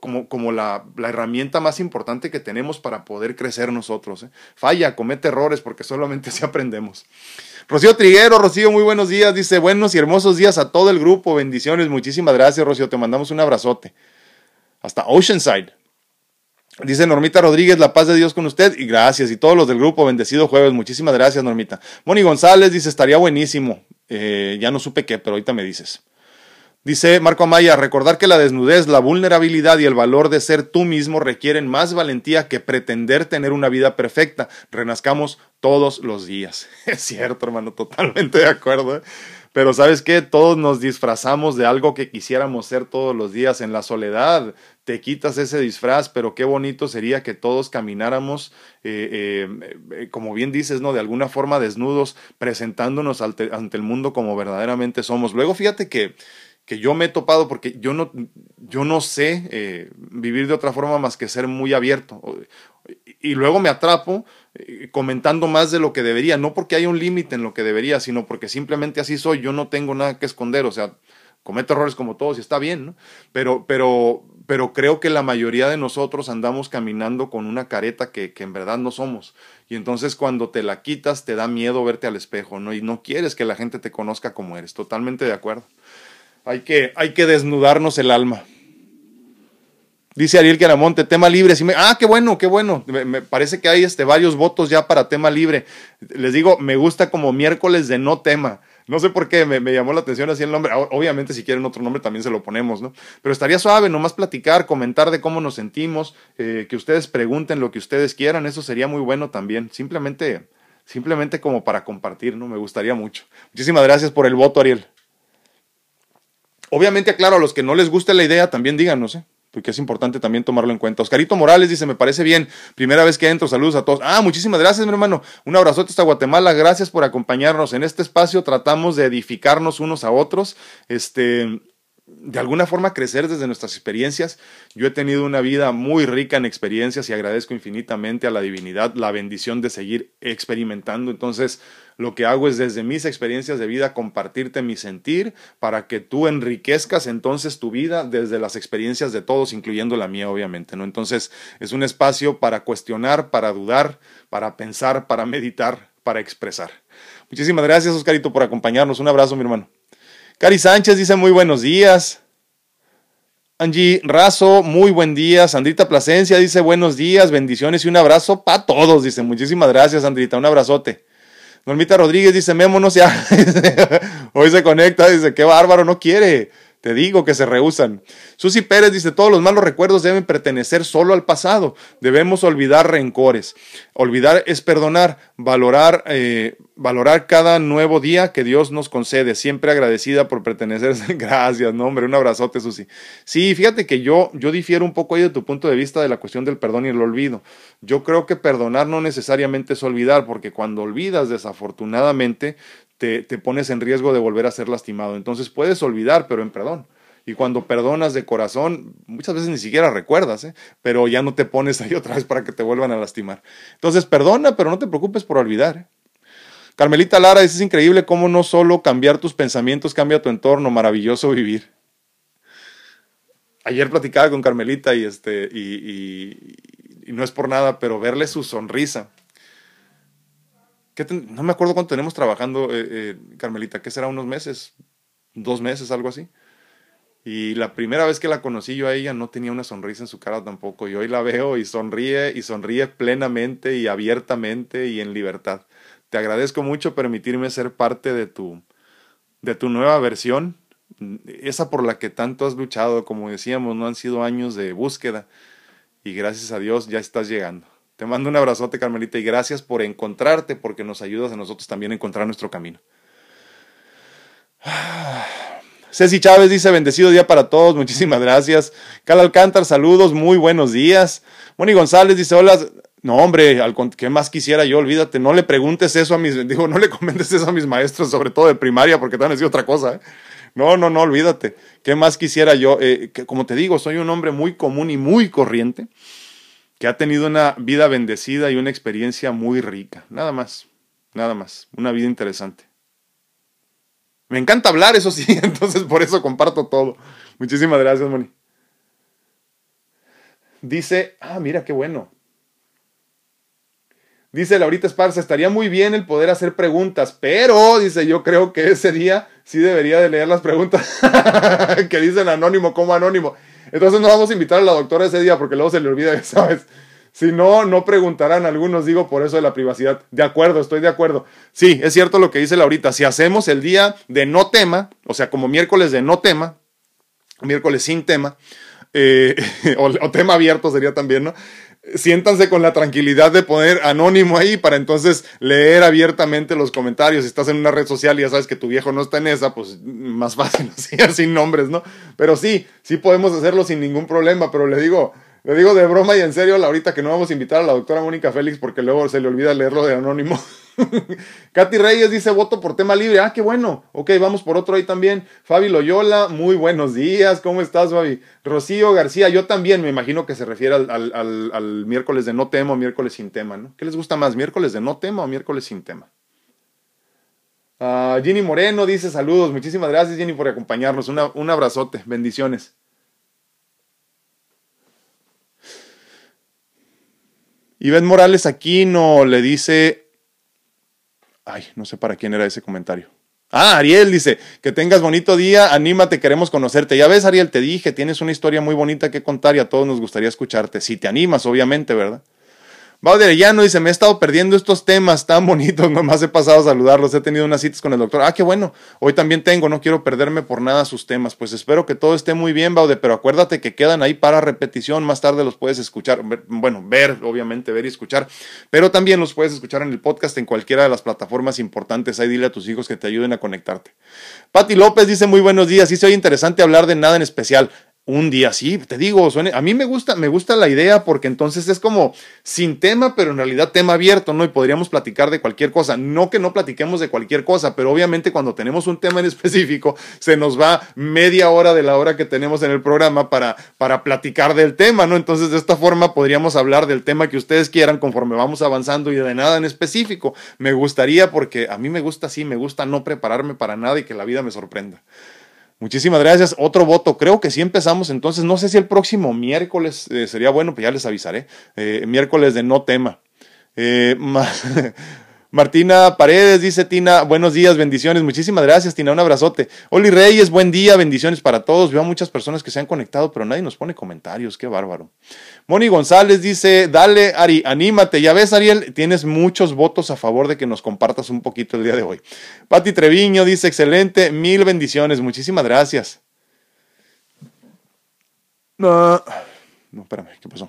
A: como, como la, la, herramienta más importante que tenemos para poder crecer nosotros. ¿eh? Falla, comete errores, porque solamente *laughs* así aprendemos. Rocío Triguero, Rocío, muy buenos días. Dice, buenos y hermosos días a todo el grupo. Bendiciones, muchísimas gracias, Rocío. Te mandamos un abrazote. Hasta Oceanside. Dice Normita Rodríguez, la paz de Dios con usted y gracias. Y todos los del grupo, bendecido jueves. Muchísimas gracias, Normita. Moni González dice, estaría buenísimo. Eh, ya no supe qué, pero ahorita me dices. Dice Marco Amaya, recordar que la desnudez, la vulnerabilidad y el valor de ser tú mismo requieren más valentía que pretender tener una vida perfecta. Renazcamos todos los días. *laughs* Es cierto, hermano, totalmente de acuerdo. ¿eh? Pero sabes qué, todos nos disfrazamos de algo que quisiéramos ser todos los días en la soledad. Te quitas ese disfraz, pero qué bonito sería que todos camináramos, eh, eh, como bien dices, ¿no? De alguna forma desnudos, presentándonos ante el mundo como verdaderamente somos. Luego fíjate que que yo me he topado porque yo no, yo no sé eh, vivir de otra forma más que ser muy abierto. Y luego me atrapo eh, comentando más de lo que debería, no porque haya un límite en lo que debería, sino porque simplemente así soy, yo no tengo nada que esconder, o sea, cometo errores como todos y está bien, ¿no? Pero, pero, pero creo que la mayoría de nosotros andamos caminando con una careta que, que en verdad no somos. Y entonces cuando te la quitas te da miedo verte al espejo, ¿no? Y no quieres que la gente te conozca como eres, totalmente de acuerdo. Hay que, hay que desnudarnos el alma. Dice Ariel Queramonte, tema libre. ah, qué bueno, qué bueno. Me, parece que hay este, varios votos ya para tema libre. Les digo, me gusta como miércoles de no tema. No sé por qué, me, llamó la atención así el nombre. Obviamente, si quieren otro nombre, también se lo ponemos, ¿no? Pero estaría suave, nomás platicar, comentar de cómo nos sentimos, eh, que ustedes pregunten lo que ustedes quieran, eso sería muy bueno también. Simplemente, simplemente como para compartir, ¿no? Me gustaría mucho. Muchísimas gracias por el voto, Ariel. Obviamente, aclaro, a los que no les guste la idea, también díganos, ¿eh? porque es importante también tomarlo en cuenta. Oscarito Morales dice, me parece bien, primera vez que entro, saludos a todos. Ah, muchísimas gracias, mi hermano. Un abrazote hasta Guatemala, gracias por acompañarnos. En este espacio tratamos de edificarnos unos a otros, este, de alguna forma crecer desde nuestras experiencias. Yo he tenido una vida muy rica en experiencias y agradezco infinitamente a la divinidad la bendición de seguir experimentando. Entonces, lo que hago es desde mis experiencias de vida compartirte mi sentir para que tú enriquezcas entonces tu vida desde las experiencias de todos, incluyendo la mía, obviamente, ¿no? Entonces, es un espacio para cuestionar, para dudar, para pensar, para meditar, para expresar. Muchísimas gracias, Oscarito, por acompañarnos. Un abrazo, mi hermano. Cari Sánchez dice muy buenos días. Angie Razo, muy buen día. Sandrita Plasencia dice buenos días, bendiciones y un abrazo para todos. Dice muchísimas gracias, Sandrita, un abrazote. Normita Rodríguez dice, Memo ya. *laughs* Hoy se conecta, dice, qué bárbaro, no quiere. Te digo que se rehusan. Susi Pérez dice, todos los malos recuerdos deben pertenecer solo al pasado. Debemos olvidar rencores. Olvidar es perdonar, valorar, eh, valorar cada nuevo día que Dios nos concede. Siempre agradecida por pertenecer. *laughs* Gracias, no, hombre, un abrazote, Susi. Sí, fíjate que yo, yo difiero un poco ahí de tu punto de vista de la cuestión del perdón y el olvido. Yo creo que perdonar no necesariamente es olvidar, porque cuando olvidas, desafortunadamente, te, te pones en riesgo de volver a ser lastimado. Entonces puedes olvidar, pero en perdón. Y cuando perdonas de corazón, muchas veces ni siquiera recuerdas, ¿eh? pero ya no te pones ahí *laughs* otra vez para que te vuelvan a lastimar. Entonces perdona, pero no te preocupes por olvidar. ¿eh? Carmelita Lara es increíble cómo no solo cambiar tus pensamientos cambia tu entorno, maravilloso vivir. Ayer platicaba con Carmelita y, este, y, no es por nada, pero verle su sonrisa. No me acuerdo cuánto tenemos trabajando, eh, eh, Carmelita, ¿qué será? ¿Unos meses? ¿Dos meses? Algo así. Y la primera vez que la conocí yo a ella no tenía una sonrisa en su cara tampoco. Y hoy la veo y sonríe y sonríe plenamente y abiertamente y en libertad. Te agradezco mucho permitirme ser parte de tu, de tu nueva versión, esa por la que tanto has luchado, como decíamos, no han sido años de búsqueda y gracias a Dios ya estás llegando. Te mando un abrazote, Carmelita, y gracias por encontrarte, porque nos ayudas a nosotros también a encontrar nuestro camino. *sighs* Ceci Chávez dice, bendecido día para todos, muchísimas gracias. Cal Alcántar, saludos, muy buenos días. Moni González dice, hola, no, hombre, ¿qué más quisiera yo? Olvídate, no le preguntes eso a mis, *laughs* digo, no le comentes eso a mis maestros, sobre todo de primaria, porque te van a decir otra cosa. ¿eh? No, no, no, olvídate. ¿Qué más quisiera yo? Eh, que, como te digo, soy un hombre muy común y muy corriente, que ha tenido una vida bendecida y una experiencia muy rica. Nada más, nada más. Una vida interesante. Me encanta hablar, eso sí, *laughs* entonces por eso comparto todo. Muchísimas gracias, Moni. Dice, ah, mira qué bueno. Dice Laurita Esparza, estaría muy bien el poder hacer preguntas, pero, dice, yo creo que ese día sí debería de leer las preguntas *laughs* que dicen anónimo como anónimo. Entonces no vamos a invitar a la doctora ese día porque luego se le olvida, *laughs* ¿sabes? Si no, no preguntarán algunos, digo, por eso de la privacidad. De acuerdo, estoy de acuerdo. Sí, es cierto lo que dice Laurita. Si hacemos el día de no tema, o sea, como miércoles de no tema, miércoles sin tema, eh, *laughs* o tema abierto sería también, ¿no? Siéntanse con la tranquilidad de poner anónimo ahí para entonces leer abiertamente los comentarios. Si estás en una red social y ya sabes que tu viejo no está en esa, pues más fácil, *laughs* así, sin nombres, ¿no? Pero sí, sí podemos hacerlo sin ningún problema, pero le digo, le digo de broma y en serio, ahorita que no vamos a invitar a la doctora Mónica Félix porque luego se le olvida leerlo de anónimo. *laughs* Katy Reyes dice voto por tema libre. Ah, qué bueno. Ok, vamos por otro ahí también. Fabi Loyola, muy buenos días. ¿Cómo estás, Fabi? Rocío García, yo también me imagino que se refiere al, miércoles de no tema o miércoles sin tema, ¿no? ¿Qué les gusta más, miércoles de no tema o miércoles sin tema? Uh, Ginny Moreno dice saludos. Muchísimas gracias, Ginny, por acompañarnos. un abrazote. Bendiciones. Iván Morales Aquino le dice, ay, no sé para quién era ese comentario. Ah, Ariel dice, que tengas bonito día, anímate, queremos conocerte. Ya ves, Ariel, te dije, tienes una historia muy bonita que contar y a todos nos gustaría escucharte. Si te animas, obviamente, ¿verdad? No dice, me he estado perdiendo estos temas tan bonitos, *laughs* nomás he pasado a saludarlos, he tenido unas citas con el doctor. Ah, qué bueno, hoy también tengo, no quiero perderme por nada sus temas. Pues espero que todo esté muy bien, Baude, pero acuérdate que quedan ahí para repetición, más tarde los puedes escuchar, bueno, ver, obviamente, ver y escuchar, pero también los puedes escuchar en el podcast en cualquiera de las plataformas importantes. Ahí dile a tus hijos que te ayuden a conectarte. Pati López dice, muy buenos días, sí soy interesante hablar de nada en especial un día sí, te digo, a mí me gusta, me gusta la idea porque entonces es como sin tema, pero en realidad tema abierto, ¿no? Y podríamos platicar de cualquier cosa. No que no platiquemos de cualquier cosa, pero obviamente cuando tenemos un tema en *laughs* específico, se nos va media hora de la hora que tenemos en el programa para, para platicar del tema, ¿no? Entonces de esta forma podríamos hablar del tema que ustedes quieran conforme vamos avanzando y de nada en específico. Me gustaría porque a mí me gusta así, me gusta no prepararme para nada y que la vida me sorprenda. Muchísimas gracias. Otro voto. Creo que sí empezamos. Entonces, no sé si el próximo miércoles eh, sería bueno, pues ya les avisaré. Eh, miércoles de no tema. Eh, *laughs* Martina Paredes dice Tina, buenos días, bendiciones. Muchísimas gracias, Tina, un abrazote. Oli Reyes, buen día, bendiciones para todos. Veo a muchas personas que se han conectado, pero nadie nos pone comentarios, qué bárbaro. Moni González dice, dale, Ari, anímate. Ya ves, Ariel, tienes muchos votos a favor de que nos compartas un poquito el día de hoy. Pati Treviño dice, excelente, mil bendiciones, muchísimas gracias. No, no, espérame, ¿qué pasó?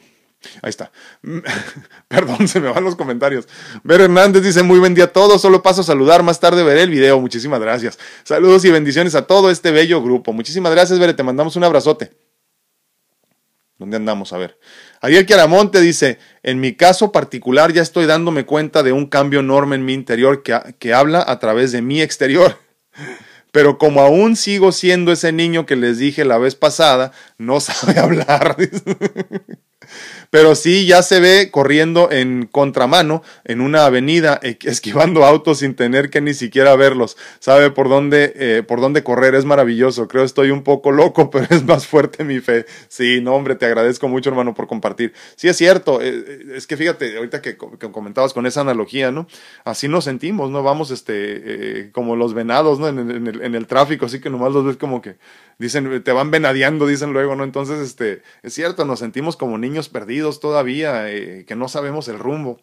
A: Ahí está. *laughs* Perdón, se me van los comentarios. Ver Hernández dice, muy buen día a todos, solo paso a saludar, más tarde veré el video, muchísimas gracias. Saludos y bendiciones a todo este bello grupo. Muchísimas gracias, Bere, te mandamos un abrazote. ¿Dónde andamos? A ver. Ariel Chiaramonte dice, en mi caso particular ya estoy dándome cuenta de un cambio enorme en mi interior que, que habla a través de mi exterior. *laughs* Pero como aún sigo siendo ese niño que les dije la vez pasada, no *laughs* sabe hablar. Pero sí ya se ve corriendo en contramano en una avenida, e, *laughs* esquivando autos sin tener que ni siquiera verlos. Sabe por dónde, eh, por dónde correr, es maravilloso. Creo estoy un poco loco, *laughs* pero es más fuerte mi fe. Sí, no, hombre, te agradezco mucho, hermano, por compartir. Sí, es cierto, eh, eh, es que fíjate, ahorita que, comentabas con esa analogía, ¿no? Así nos sentimos, ¿no? Vamos, este, como los venados, ¿no? En, el, en el tráfico, así que nomás los ves como que dicen, te van venadeando, dicen luego, ¿no? Entonces, este, es cierto, nos sentimos como niños perdidos todavía, eh, que no sabemos el rumbo.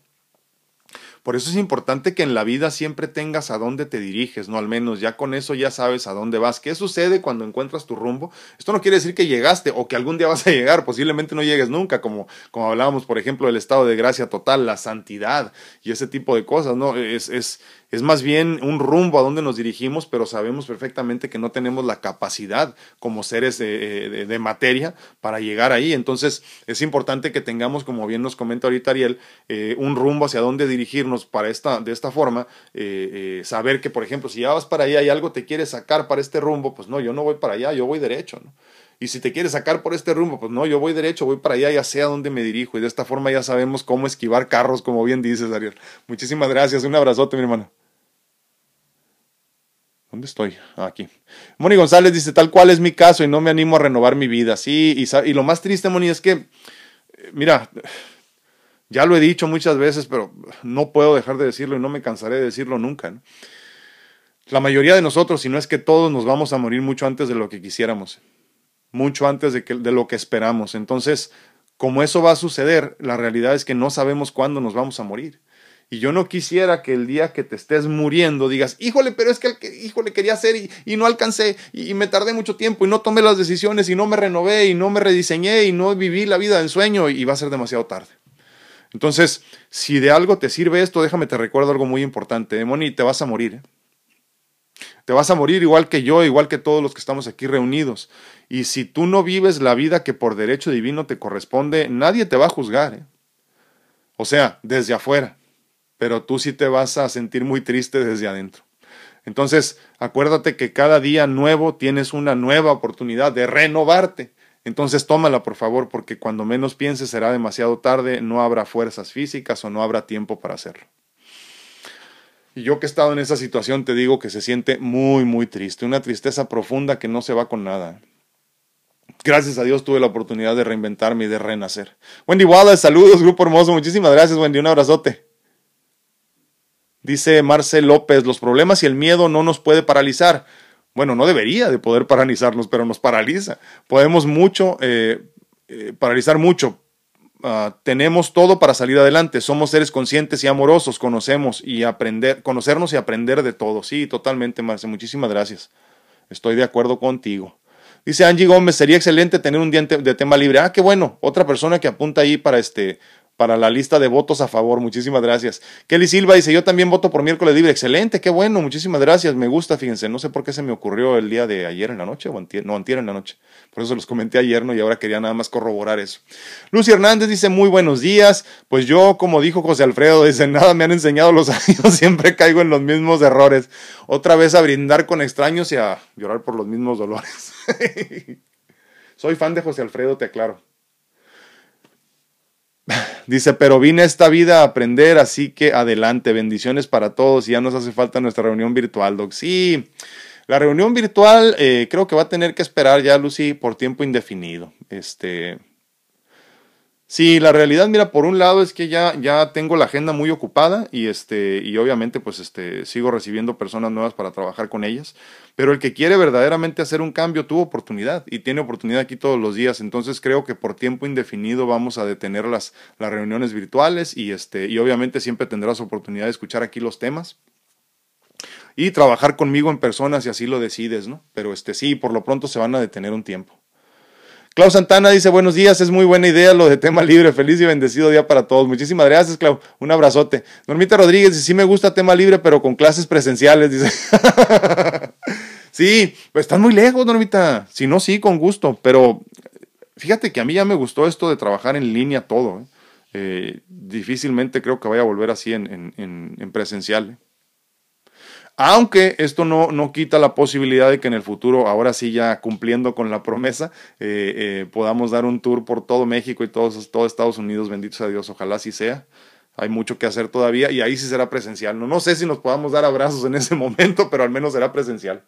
A: Por eso es importante que en la vida siempre tengas a dónde te diriges, ¿no? Al menos ya con eso ya sabes a dónde vas. ¿Qué sucede cuando encuentras tu rumbo? Esto no quiere decir que llegaste o que algún día vas a llegar, posiblemente no llegues nunca, como, como hablábamos, por ejemplo, del estado de gracia total, la santidad y ese tipo de cosas, ¿no? Es, es, es más bien un rumbo a donde nos dirigimos, pero sabemos perfectamente que no tenemos la capacidad como seres de, materia para llegar ahí. Entonces es importante que tengamos, como bien nos comenta ahorita Ariel, eh, un rumbo hacia dónde dirigirnos para esta, de esta forma. Eh, eh, saber que, por ejemplo, si ya vas para allá y algo te quiere sacar para este rumbo, pues no, yo no voy para allá, yo voy derecho. Y si te quieres sacar por este rumbo, pues no, yo voy derecho, voy para allá, ya sé a dónde me dirijo. Y de esta forma ya sabemos cómo esquivar carros, como bien dices, Ariel. Muchísimas gracias. Un abrazote, mi hermano. ¿Dónde estoy? Ah, aquí. Moni González dice, tal cual es mi caso y no me animo a renovar mi vida. Sí, y, lo más triste, Moni, es que, eh, mira, ya lo he dicho muchas veces, pero no puedo dejar de decirlo y no me cansaré de decirlo nunca. La mayoría de nosotros, si no es que todos, nos vamos a morir mucho antes de lo que quisiéramos mucho antes de, que, de lo que esperamos. Entonces, como eso va a suceder, la realidad es que no sabemos cuándo nos vamos a morir. Y yo no quisiera que el día que te estés muriendo digas, híjole, pero es que, híjole, quería hacer y, no alcancé y, me tardé mucho tiempo y no tomé las decisiones y no me renové y no me rediseñé y no viví la vida del sueño y va a ser demasiado tarde. Entonces, si de algo te sirve esto, déjame te recuerdo algo muy importante. Moni, te vas a morir. ¿eh? Te vas a morir igual que yo, igual que todos los que estamos aquí reunidos. Y si tú no vives la vida que por derecho divino te corresponde, nadie te va a juzgar. ¿eh? O sea, desde afuera. Pero tú sí te vas a sentir muy triste desde adentro. Entonces, acuérdate que cada día nuevo tienes una nueva oportunidad de renovarte. Entonces tómala, por favor, porque cuando menos pienses será demasiado tarde, no habrá fuerzas físicas o no habrá tiempo para hacerlo. Y yo que he estado en esa situación te digo que se siente muy, muy triste, una tristeza profunda que no se va con nada. Gracias a Dios tuve la oportunidad de reinventarme y de renacer. Wendy Wallace, saludos, grupo hermoso. Muchísimas gracias, Wendy. Un abrazote. Dice Marcel López, los problemas y el miedo no nos puede paralizar. Bueno, no debería de poder paralizarnos, pero nos paraliza. Podemos mucho, eh, eh, paralizar mucho, ah, tenemos todo para salir adelante. Somos seres conscientes y amorosos. Conocemos y aprender, conocernos y aprender de todo. Sí, totalmente, Marce. Muchísimas gracias. Estoy de acuerdo contigo. Dice Angie Gómez, sería excelente tener un día de tema libre. Ah, qué bueno. Otra persona que apunta ahí para este, para la lista de votos a favor. Muchísimas gracias. Kelly Silva dice, yo también voto por miércoles libre. Excelente, qué bueno, muchísimas gracias. Me gusta, fíjense. No sé por qué se me ocurrió el día de ayer en la noche, o antier, no, antier en la noche. Por eso los comenté ayer, ¿no? Y ahora quería nada más corroborar eso. Lucy Hernández dice, muy buenos días. Pues yo, como dijo José Alfredo, dice, nada me han enseñado los *laughs* años, siempre caigo en los mismos errores. Otra vez a brindar con extraños y a llorar por los mismos dolores. *laughs* Soy fan de José Alfredo, te aclaro. *laughs* Dice, pero vine esta vida a aprender, así que adelante, bendiciones para todos y ya nos hace falta nuestra reunión virtual, Doc. Sí, la reunión virtual eh, creo que va a tener que esperar ya, Lucy, por tiempo indefinido. Este, Sí, la realidad, mira, por un lado es que ya, ya tengo la agenda muy ocupada y este, y obviamente pues este, sigo recibiendo personas nuevas para trabajar con ellas, pero el que quiere verdaderamente hacer un cambio tuvo oportunidad y tiene oportunidad aquí todos los días, entonces creo que por tiempo indefinido vamos a detener las, las reuniones virtuales y este, y obviamente siempre tendrás oportunidad de escuchar aquí los temas y trabajar conmigo en persona si así lo decides, ¿no? Pero este sí, por lo pronto se van a detener un tiempo. Clau Santana dice, buenos días, es muy buena idea lo de tema libre, feliz y bendecido día para todos. Muchísimas gracias, Clau, un abrazote. Normita Rodríguez dice, sí me gusta tema libre, pero con clases presenciales, dice. *laughs* sí, pues están muy lejos, Normita. Si no, sí, con gusto, pero fíjate que a mí ya me gustó esto de trabajar en línea todo. ¿eh? Eh, difícilmente creo que vaya a volver así en, en, en presencial. ¿eh? Aunque esto no, no quita la posibilidad de que en el futuro, ahora sí ya cumpliendo con la promesa, eh, eh, podamos dar un tour por todo México y todos, todo Estados Unidos, benditos a Dios, ojalá así sea. Hay mucho que hacer todavía y ahí sí será presencial. No, no sé si nos podamos dar abrazos en ese momento, pero al menos será presencial.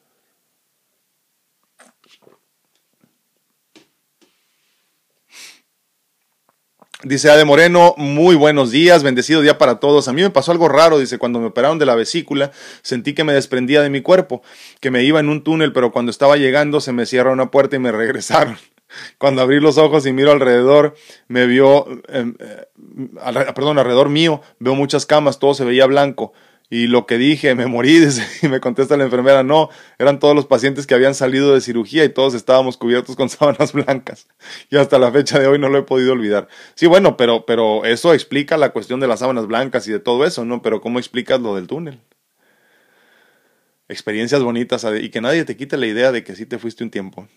A: Dice Ade Moreno, muy buenos días, bendecido día para todos. A mí me pasó algo raro, dice, cuando me operaron de la vesícula, sentí que me desprendía de mi cuerpo, que me iba en un túnel, pero cuando estaba llegando se me cierra una puerta y me *laughs* regresaron. Cuando abrí los ojos y miro alrededor, me vio, em, eh, perdón, alrededor mío, veo muchas camas, todo se veía blanco. Y lo que dije, me morí, *laughs* y me contesta la enfermera, no, eran todos los pacientes que habían salido de cirugía y todos estábamos cubiertos con *laughs* sábanas blancas. Y hasta la fecha de hoy no lo he podido olvidar. Sí, bueno, pero, pero eso explica la cuestión de las sábanas blancas y de todo eso, ¿no? Pero ¿cómo explicas lo del túnel? Experiencias bonitas y que nadie te quite la idea de que sí te fuiste un tiempo.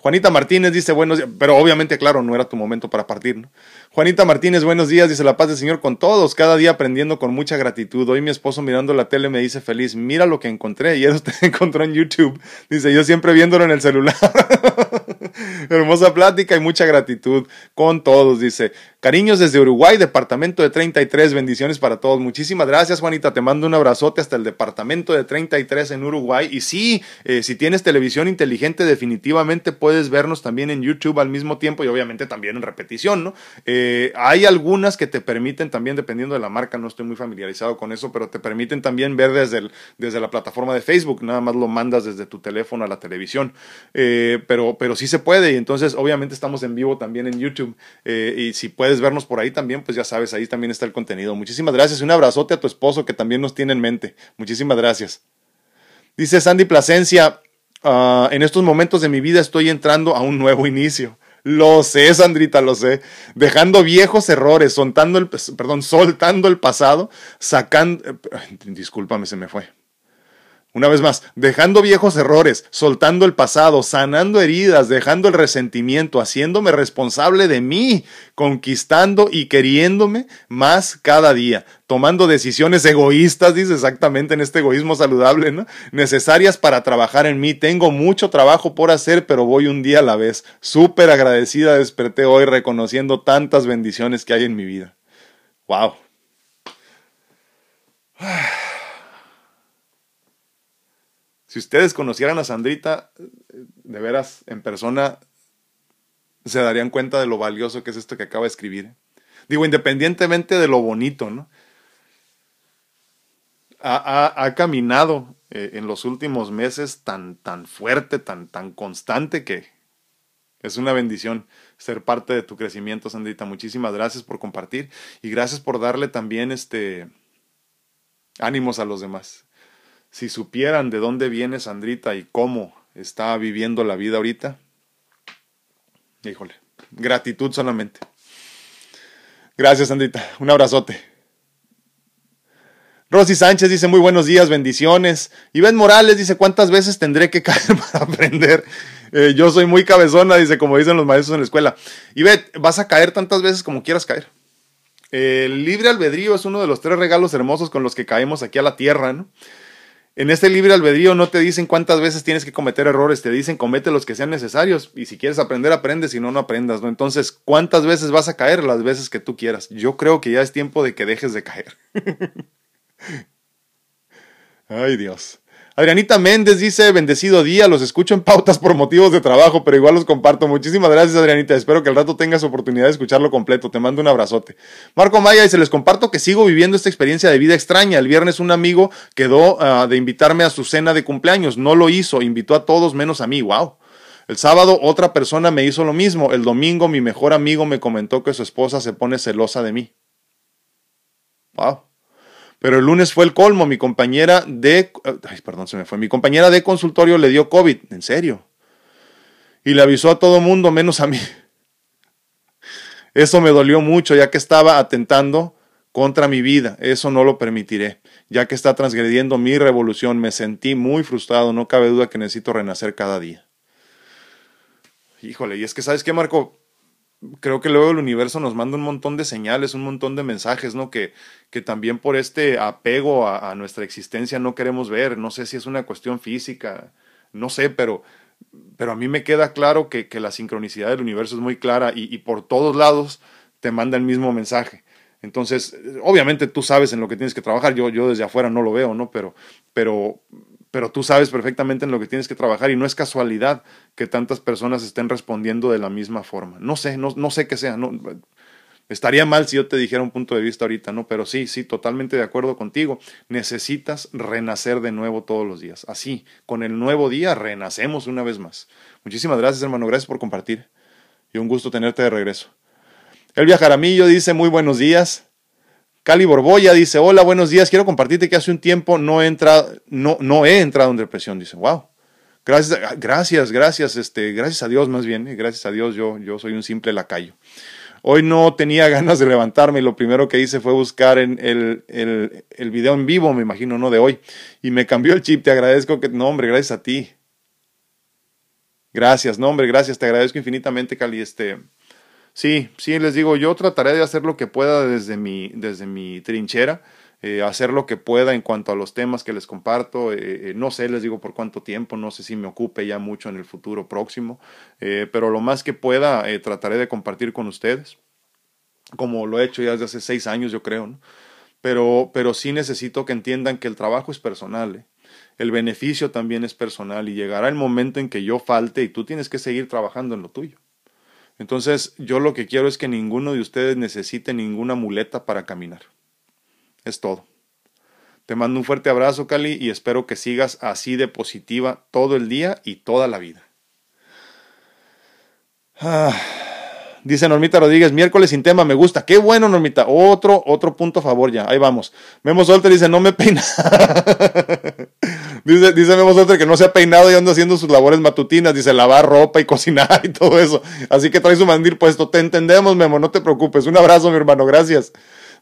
A: Juanita Martínez dice buenos días, pero obviamente, claro, no era tu momento para partir, ¿no? Juanita Martínez, buenos días, dice la paz del Señor con todos, cada día aprendiendo con mucha gratitud. Hoy mi esposo mirando la tele me dice feliz, mira lo que encontré, y eso *laughs* te encontró en YouTube. Dice, yo siempre viéndolo en el celular. *laughs* Hermosa plática y mucha gratitud con todos, dice. Cariños desde Uruguay, departamento de 33, bendiciones para todos. Muchísimas gracias, Juanita. Te mando un abrazote hasta el departamento de 33 en Uruguay. Y sí, eh, si tienes televisión inteligente, definitivamente puedes vernos también en YouTube al mismo tiempo y obviamente también en repetición, ¿no? Eh, hay algunas que te permiten también, dependiendo de la marca, no estoy muy familiarizado con eso, pero te permiten también ver desde, desde la plataforma de Facebook. Nada más lo mandas desde tu teléfono a la televisión. Eh, pero, pero sí se puede y entonces obviamente estamos en vivo también en YouTube. y si puedes vernos por ahí también, pues ya sabes, ahí también está el contenido. Muchísimas gracias. Un abrazote a tu esposo que también nos tiene en mente. Muchísimas gracias. Dice Sandy Plasencia, ah, en estos momentos de mi vida estoy entrando a un nuevo inicio. Lo sé, Sandrita, lo sé. Dejando viejos errores, soltando el, perdón, soltando el pasado, sacando... Eh, discúlpame, se me fue. Una vez más, dejando viejos errores, soltando el pasado, sanando heridas, dejando el resentimiento, haciéndome responsable de mí, conquistando y queriéndome más cada día, tomando decisiones egoístas, dice exactamente en este egoísmo saludable, ¿no? Necesarias para trabajar en mí. Tengo mucho trabajo por hacer, pero voy un día a la vez. Súper agradecida desperté hoy reconociendo tantas bendiciones que hay en mi vida. Wow. Si ustedes conocieran a Sandrita, de veras, en persona, se darían cuenta de lo valioso que es esto que acaba de escribir. Digo, independientemente de lo bonito, ¿no? Ha, caminado eh, en los últimos meses tan, tan fuerte, tan, tan constante que, Es una bendición ser parte de tu crecimiento, Sandrita. Muchísimas gracias por compartir y gracias por darle también este ánimos a los demás. Si supieran de dónde viene Sandrita y cómo está viviendo la vida ahorita, híjole, gratitud solamente. Gracias, Sandrita. Un abrazote. Rosy Sánchez dice muy buenos días, bendiciones. Ben Morales dice cuántas veces tendré que caer *laughs* para aprender. Eh, yo soy muy cabezona, dice como dicen los maestros en la escuela. Ve, vas a caer tantas veces como quieras caer. El libre albedrío es uno de los tres regalos hermosos con los que caemos aquí a la tierra, ¿no? En este libre albedrío no te dicen cuántas veces tienes que cometer errores, te dicen comete los que sean necesarios y si quieres aprender, aprendes, si no, no aprendas, ¿no? Entonces, ¿cuántas veces vas a caer? Las veces que tú quieras. Yo creo que ya es tiempo de que dejes de caer. *laughs* Ay Dios. Adrianita Méndez dice, bendecido día, los escucho en pautas por motivos de trabajo, pero igual los comparto. Muchísimas gracias Adrianita, espero que al rato tengas oportunidad de escucharlo completo. Te mando un abrazote. Marco Maya dice, les comparto que sigo viviendo esta experiencia de vida extraña. El viernes un amigo quedó ah, de invitarme a su cena de cumpleaños, no lo hizo, invitó a todos menos a mí, wow. El sábado otra persona me hizo lo mismo. El domingo mi mejor amigo me comentó que su esposa se pone celosa de mí. Wow. Pero el lunes fue el colmo. Mi compañera de. Ay, perdón, se me fue. Mi compañera de consultorio le dio COVID. En serio. Y le avisó a todo mundo, menos a mí. Eso me dolió mucho, ya que estaba atentando contra mi vida. Eso no lo permitiré, ya que está transgrediendo mi revolución. Me sentí muy frustrado. No cabe duda que necesito renacer cada día. Híjole, y es que, ¿sabes qué, Marco? Creo que luego el universo nos manda un montón de señales, un montón de mensajes, ¿no? Que, que también por este apego a, nuestra existencia no queremos ver. No sé si es una cuestión física, no sé, pero, pero a mí me queda claro que, que la sincronicidad del universo es muy clara y, y, por todos lados te manda el mismo mensaje. Entonces, obviamente tú sabes en lo que tienes que trabajar, yo, yo desde afuera no lo veo, ¿no? Pero, pero, pero tú sabes perfectamente en lo que tienes que trabajar y no es casualidad que tantas personas estén respondiendo de la misma forma. No sé, no, no sé qué sea, estaría mal si yo te dijera un punto de vista ahorita, ¿no? Pero sí, sí, totalmente de acuerdo contigo. Necesitas renacer de nuevo todos los días. Así, con el nuevo día renacemos una vez más. Muchísimas gracias, hermano, gracias por compartir y un gusto tenerte de regreso. Elvia Jaramillo dice muy buenos días. Cali Borboya dice, hola, buenos días, quiero compartirte que hace un tiempo no he entrado, no, no he entrado en depresión. Dice, wow, gracias, gracias, gracias, este, gracias a Dios más bien, eh, gracias a Dios yo, yo soy un simple lacayo. Hoy no tenía *laughs* ganas de levantarme y lo primero que hice fue buscar en el, el, el video en vivo, me imagino, no de hoy. Y me cambió el chip, te agradezco que, no hombre, gracias a ti. Gracias, no hombre, gracias, te agradezco infinitamente, Cali, este, Sí, sí, les digo, yo trataré de hacer lo que pueda desde mi, desde mi trinchera, eh, hacer lo que pueda en cuanto a los temas que les comparto. Eh, eh, no sé, les digo por cuánto tiempo, no sé si me ocupe ya mucho en el futuro próximo, pero lo más que pueda trataré de compartir con ustedes, como lo he hecho ya desde hace seis años, yo creo, ¿no? Pero, pero sí necesito que entiendan que el trabajo es personal, el beneficio también es personal y llegará el momento en que yo falte y tú tienes que seguir trabajando en lo tuyo. Entonces, yo lo que quiero es que ninguno de ustedes necesite ninguna muleta para caminar. Es todo. Te mando un fuerte abrazo, Cali, y espero que sigas así de positiva todo el día y toda la vida. Ah. Dice Normita Rodríguez, miércoles sin tema, me gusta. Qué bueno, Normita. Otro, otro punto a favor ya. Ahí vamos. Memo Solter dice, no me peina. *laughs* dice, dice Solter que no se ha peinado y anda haciendo sus labores matutinas. Dice, lavar ropa y cocinar *laughs* y todo eso. Así que trae su mandil puesto. Te entendemos, Memo, no te preocupes. Un abrazo, mi hermano. Gracias.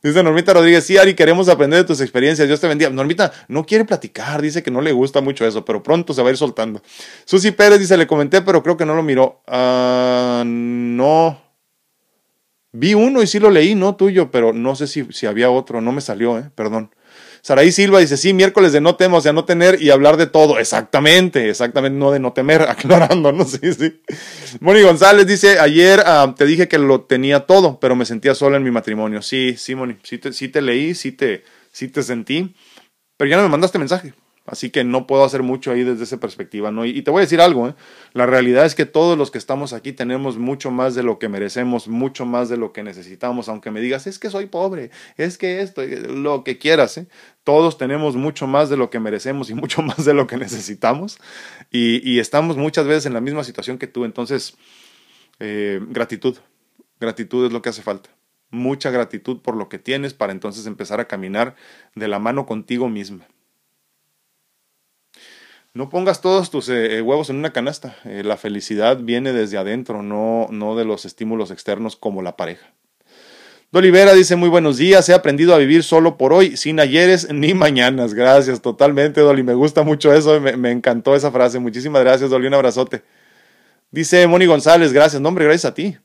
A: Dice Normita Rodríguez, sí, Ari, queremos aprender de tus experiencias. Dios te bendiga. Normita no quiere platicar, dice que no le gusta mucho eso, pero pronto se va a ir soltando. Susi Pérez dice, le comenté, pero creo que no lo miró. Ah, no. Vi uno y sí lo leí, no tuyo, pero no sé si, si había otro, no me salió, eh, perdón. Saraí Silva dice, sí, miércoles de no temo, o sea, no tener y hablar de todo. Exactamente, exactamente, no de no temer, *laughs* aclarando, ¿no? Sí, sí. Moni González dice, ayer ah, te dije que lo tenía todo, pero me sentía sola en mi matrimonio. Sí, sí, Moni, sí te, sí te leí, sí te, sí te sentí, pero ya no me mandaste mensaje. Así que no puedo hacer mucho ahí desde esa perspectiva, ¿no? Y, te voy a decir algo, ¿eh? La realidad es que todos los que estamos aquí tenemos mucho más de lo que merecemos, mucho más de lo que necesitamos, aunque me digas, es que soy pobre, es que esto, lo que quieras, ¿eh? Todos tenemos mucho más de lo que merecemos y mucho *laughs* más de lo que necesitamos. Y, estamos muchas veces en la misma situación que tú. Entonces, Eh, gratitud. Gratitud es lo que hace falta. Mucha gratitud por lo que tienes para entonces empezar a caminar de la mano contigo misma. No pongas todos tus eh, huevos en una canasta. la felicidad viene desde adentro, no, no de los estímulos externos como la pareja. Dolivera dice muy buenos días, he aprendido a vivir solo por hoy, sin ayeres *laughs* ni mañanas. Gracias, totalmente, Doli. Me gusta mucho eso, me, me encantó esa frase. Muchísimas gracias, Doli, un abrazote. Dice Moni González, gracias, nombre, gracias a ti.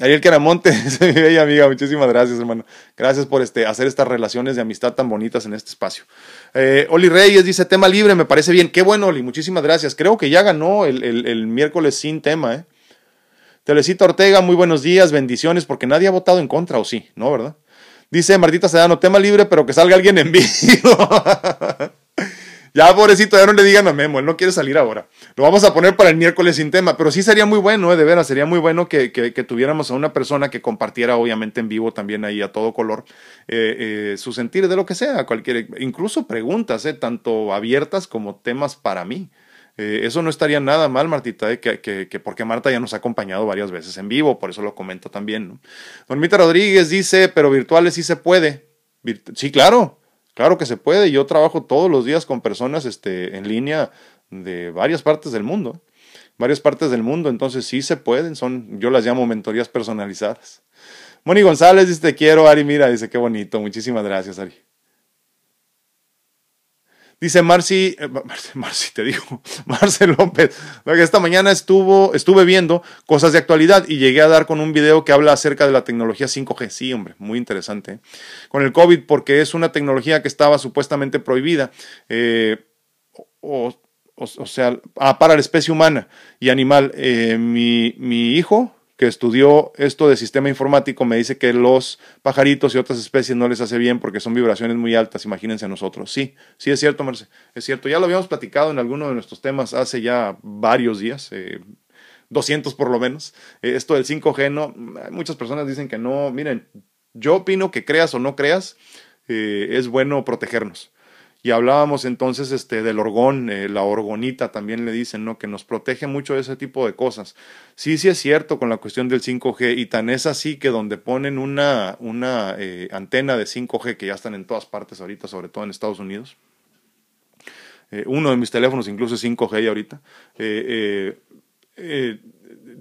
A: Ariel Queramonte, mi bella *laughs* amiga, muchísimas gracias, hermano. Gracias por este, hacer estas relaciones de amistad tan bonitas en este espacio. Eh, Oli Reyes dice, tema libre, me parece bien. Qué bueno, Oli, muchísimas gracias. Creo que ya ganó el, el, el miércoles sin tema, ¿eh? Telecita Ortega, muy buenos días, bendiciones, porque nadie ha votado en contra, o sí, ¿no? ¿Verdad? Dice Martita Sedano, tema libre, pero que salga alguien en vivo. *laughs* ya, pobrecito, ya no le digan a Memo, él no quiere salir ahora. Lo vamos a poner para el miércoles sin tema, pero sí sería muy bueno, ¿eh? de veras, sería muy bueno que, tuviéramos a una persona que compartiera, obviamente, en vivo también ahí a todo color, eh, eh, su sentir de lo que sea, cualquier, incluso preguntas, tanto abiertas como temas para mí. Eso no estaría nada mal, Martita, que, que, porque Marta ya nos ha acompañado varias veces en vivo, por eso lo comento también. ¿no? Rodríguez dice, pero virtuales sí se puede. sí, claro, claro que se puede. Yo trabajo todos los días con personas este, en línea de varias partes del mundo. Varias partes del mundo, entonces sí se pueden, son, yo las llamo mentorías personalizadas. Moni González dice, quiero, Ari, mira, dice, qué bonito, muchísimas gracias, Ari. Dice Marci, eh, Marci, te digo, *laughs* Marce López, esta mañana estuvo, estuve viendo cosas de actualidad y llegué a dar con un video que habla acerca de la tecnología 5G. Sí, hombre, muy interesante. Con el COVID, porque es una tecnología que estaba supuestamente prohibida, eh, o, sea, ah, para la especie humana y animal. Eh, mi, mi hijo, que estudió esto de sistema informático me dice que los pajaritos y otras especies no les hace bien porque son vibraciones muy altas, imagínense a nosotros. Sí, sí es cierto, Marce, es cierto. Ya lo habíamos platicado en alguno de nuestros temas hace ya varios días, eh, 200 por lo menos. Eh, esto del 5G, no, muchas personas dicen que no. Miren, yo opino que creas o no creas, eh, es bueno protegernos y hablábamos entonces este, del orgón, eh, la orgonita también le dicen, ¿no? Que nos protege mucho de ese tipo de cosas. Sí, sí es cierto con la cuestión del 5G y tan es así que donde ponen una, una eh, antena de 5G que ya están en todas partes ahorita, sobre todo en Estados Unidos. Eh, uno de mis teléfonos incluso es 5G ahorita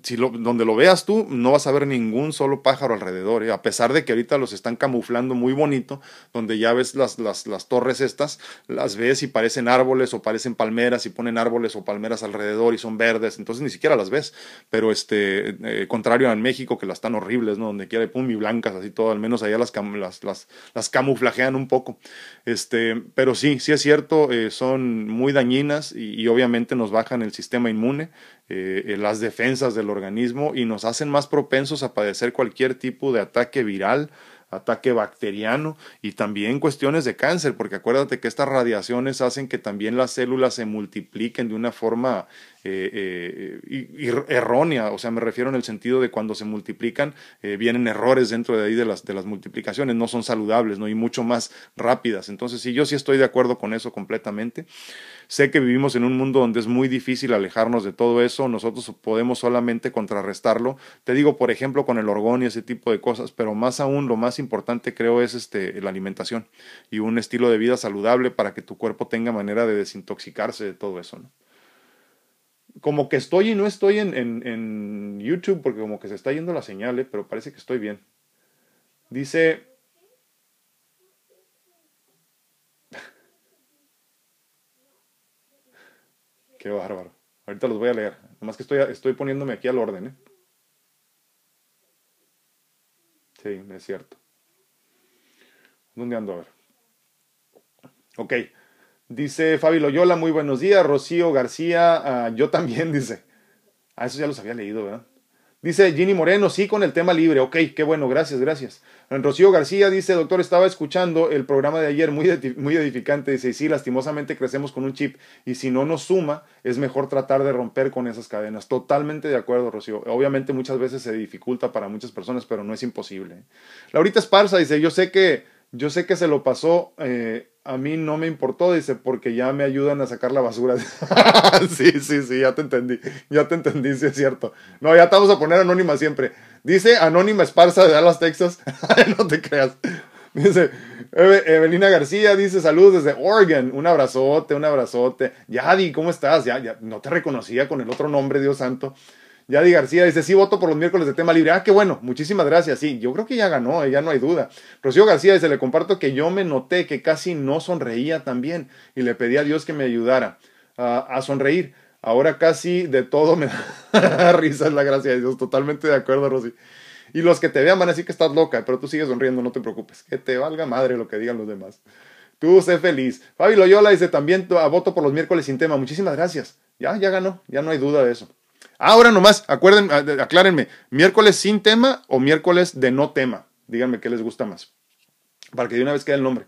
A: si lo, donde lo veas tú, no vas a ver ningún solo pájaro alrededor, ¿eh? a pesar de que ahorita los están camuflando muy bonito, donde ya ves las, las, las, torres estas, las ves y parecen árboles o parecen palmeras y ponen árboles o palmeras alrededor y son verdes, entonces ni siquiera las ves, pero este, eh, contrario a México que las están horribles, ¿no? Donde quiera pum y blancas, así todo, al menos allá las, las, las, camuflajean un poco, este, pero sí, sí es cierto, eh, son muy dañinas y obviamente nos bajan el sistema inmune, eh, las defensas del organismo y nos hacen más propensos a padecer cualquier tipo de ataque viral, ataque bacteriano y también cuestiones de cáncer, porque acuérdate que estas radiaciones hacen que también las células se multipliquen de una forma eh, eh, errónea, o sea, me refiero en el sentido de cuando se multiplican, vienen errores dentro de ahí de las, de las multiplicaciones, no son saludables, ¿no? Y mucho más rápidas. Entonces, sí, yo sí estoy de acuerdo con eso completamente. Sé que vivimos en un mundo donde es muy difícil alejarnos de todo eso, nosotros podemos solamente contrarrestarlo. Te digo, por ejemplo, con el orgón y ese tipo de cosas, pero más aún lo más importante creo es este, la alimentación y un estilo de vida saludable para que tu cuerpo tenga manera de desintoxicarse de todo eso. ¿no? Como que estoy y no estoy en, en, en YouTube porque como que se está yendo la señal, ¿eh? pero parece que estoy bien. Dice *laughs* Qué bárbaro. Ahorita los voy a leer. Nomás que estoy, estoy poniéndome aquí al orden. ¿eh? Sí, es cierto. ¿Dónde ando? A ver. Ok. Dice Fabi Loyola, muy buenos días. Rocío García, ah, yo también, *laughs* dice. Ah, eso ya los había leído, ¿verdad? Dice Ginny Moreno, sí, con el tema libre. Ok, qué bueno, gracias, gracias. Rocío García dice, doctor, estaba escuchando el programa de ayer, muy, muy edificante. Dice, sí, lastimosamente crecemos con un chip y si no nos suma, es mejor tratar de romper con esas cadenas. Totalmente de acuerdo, Rocío. Obviamente muchas veces se dificulta para muchas personas, pero no es imposible. Laurita Esparza dice, yo sé que Yo sé que se lo pasó, eh, a mí no me importó, dice, porque ya me ayudan a sacar la basura. *laughs* sí, sí, sí, ya te entendí, ya te entendí, sí es cierto. No, ya te vamos a poner anónima siempre. Dice Anónima Esparza de Dallas, Texas. *laughs* no te creas. Dice Evelina García, dice saludos desde Oregon. Un abrazote, un abrazote. Yadi, ¿cómo estás? Ya, ya, no te reconocía con el otro nombre, Dios santo. Yadi García dice, sí, voto por los miércoles de tema libre. Ah, qué bueno, muchísimas gracias. Sí, yo creo que ya ganó, eh, ya no hay duda. Rocío García dice, le comparto que yo me noté que casi no sonreía también y le pedí a Dios que me ayudara a sonreír. Ahora casi de todo me *laughs* da risa, es la gracia de Dios. Totalmente de acuerdo, Rosy. Y los que te vean van a decir que estás loca, pero tú sigues sonriendo, no te preocupes. Que te valga madre lo que digan los demás. Tú sé feliz. Fabi Loyola dice también a voto por los miércoles sin tema. Muchísimas gracias. Ya, ya ganó. Ya no hay duda de eso. Ahora nomás, acuérdenme, aclárenme, miércoles sin tema o miércoles de no tema. Díganme qué les gusta más. Para que de una vez quede el nombre.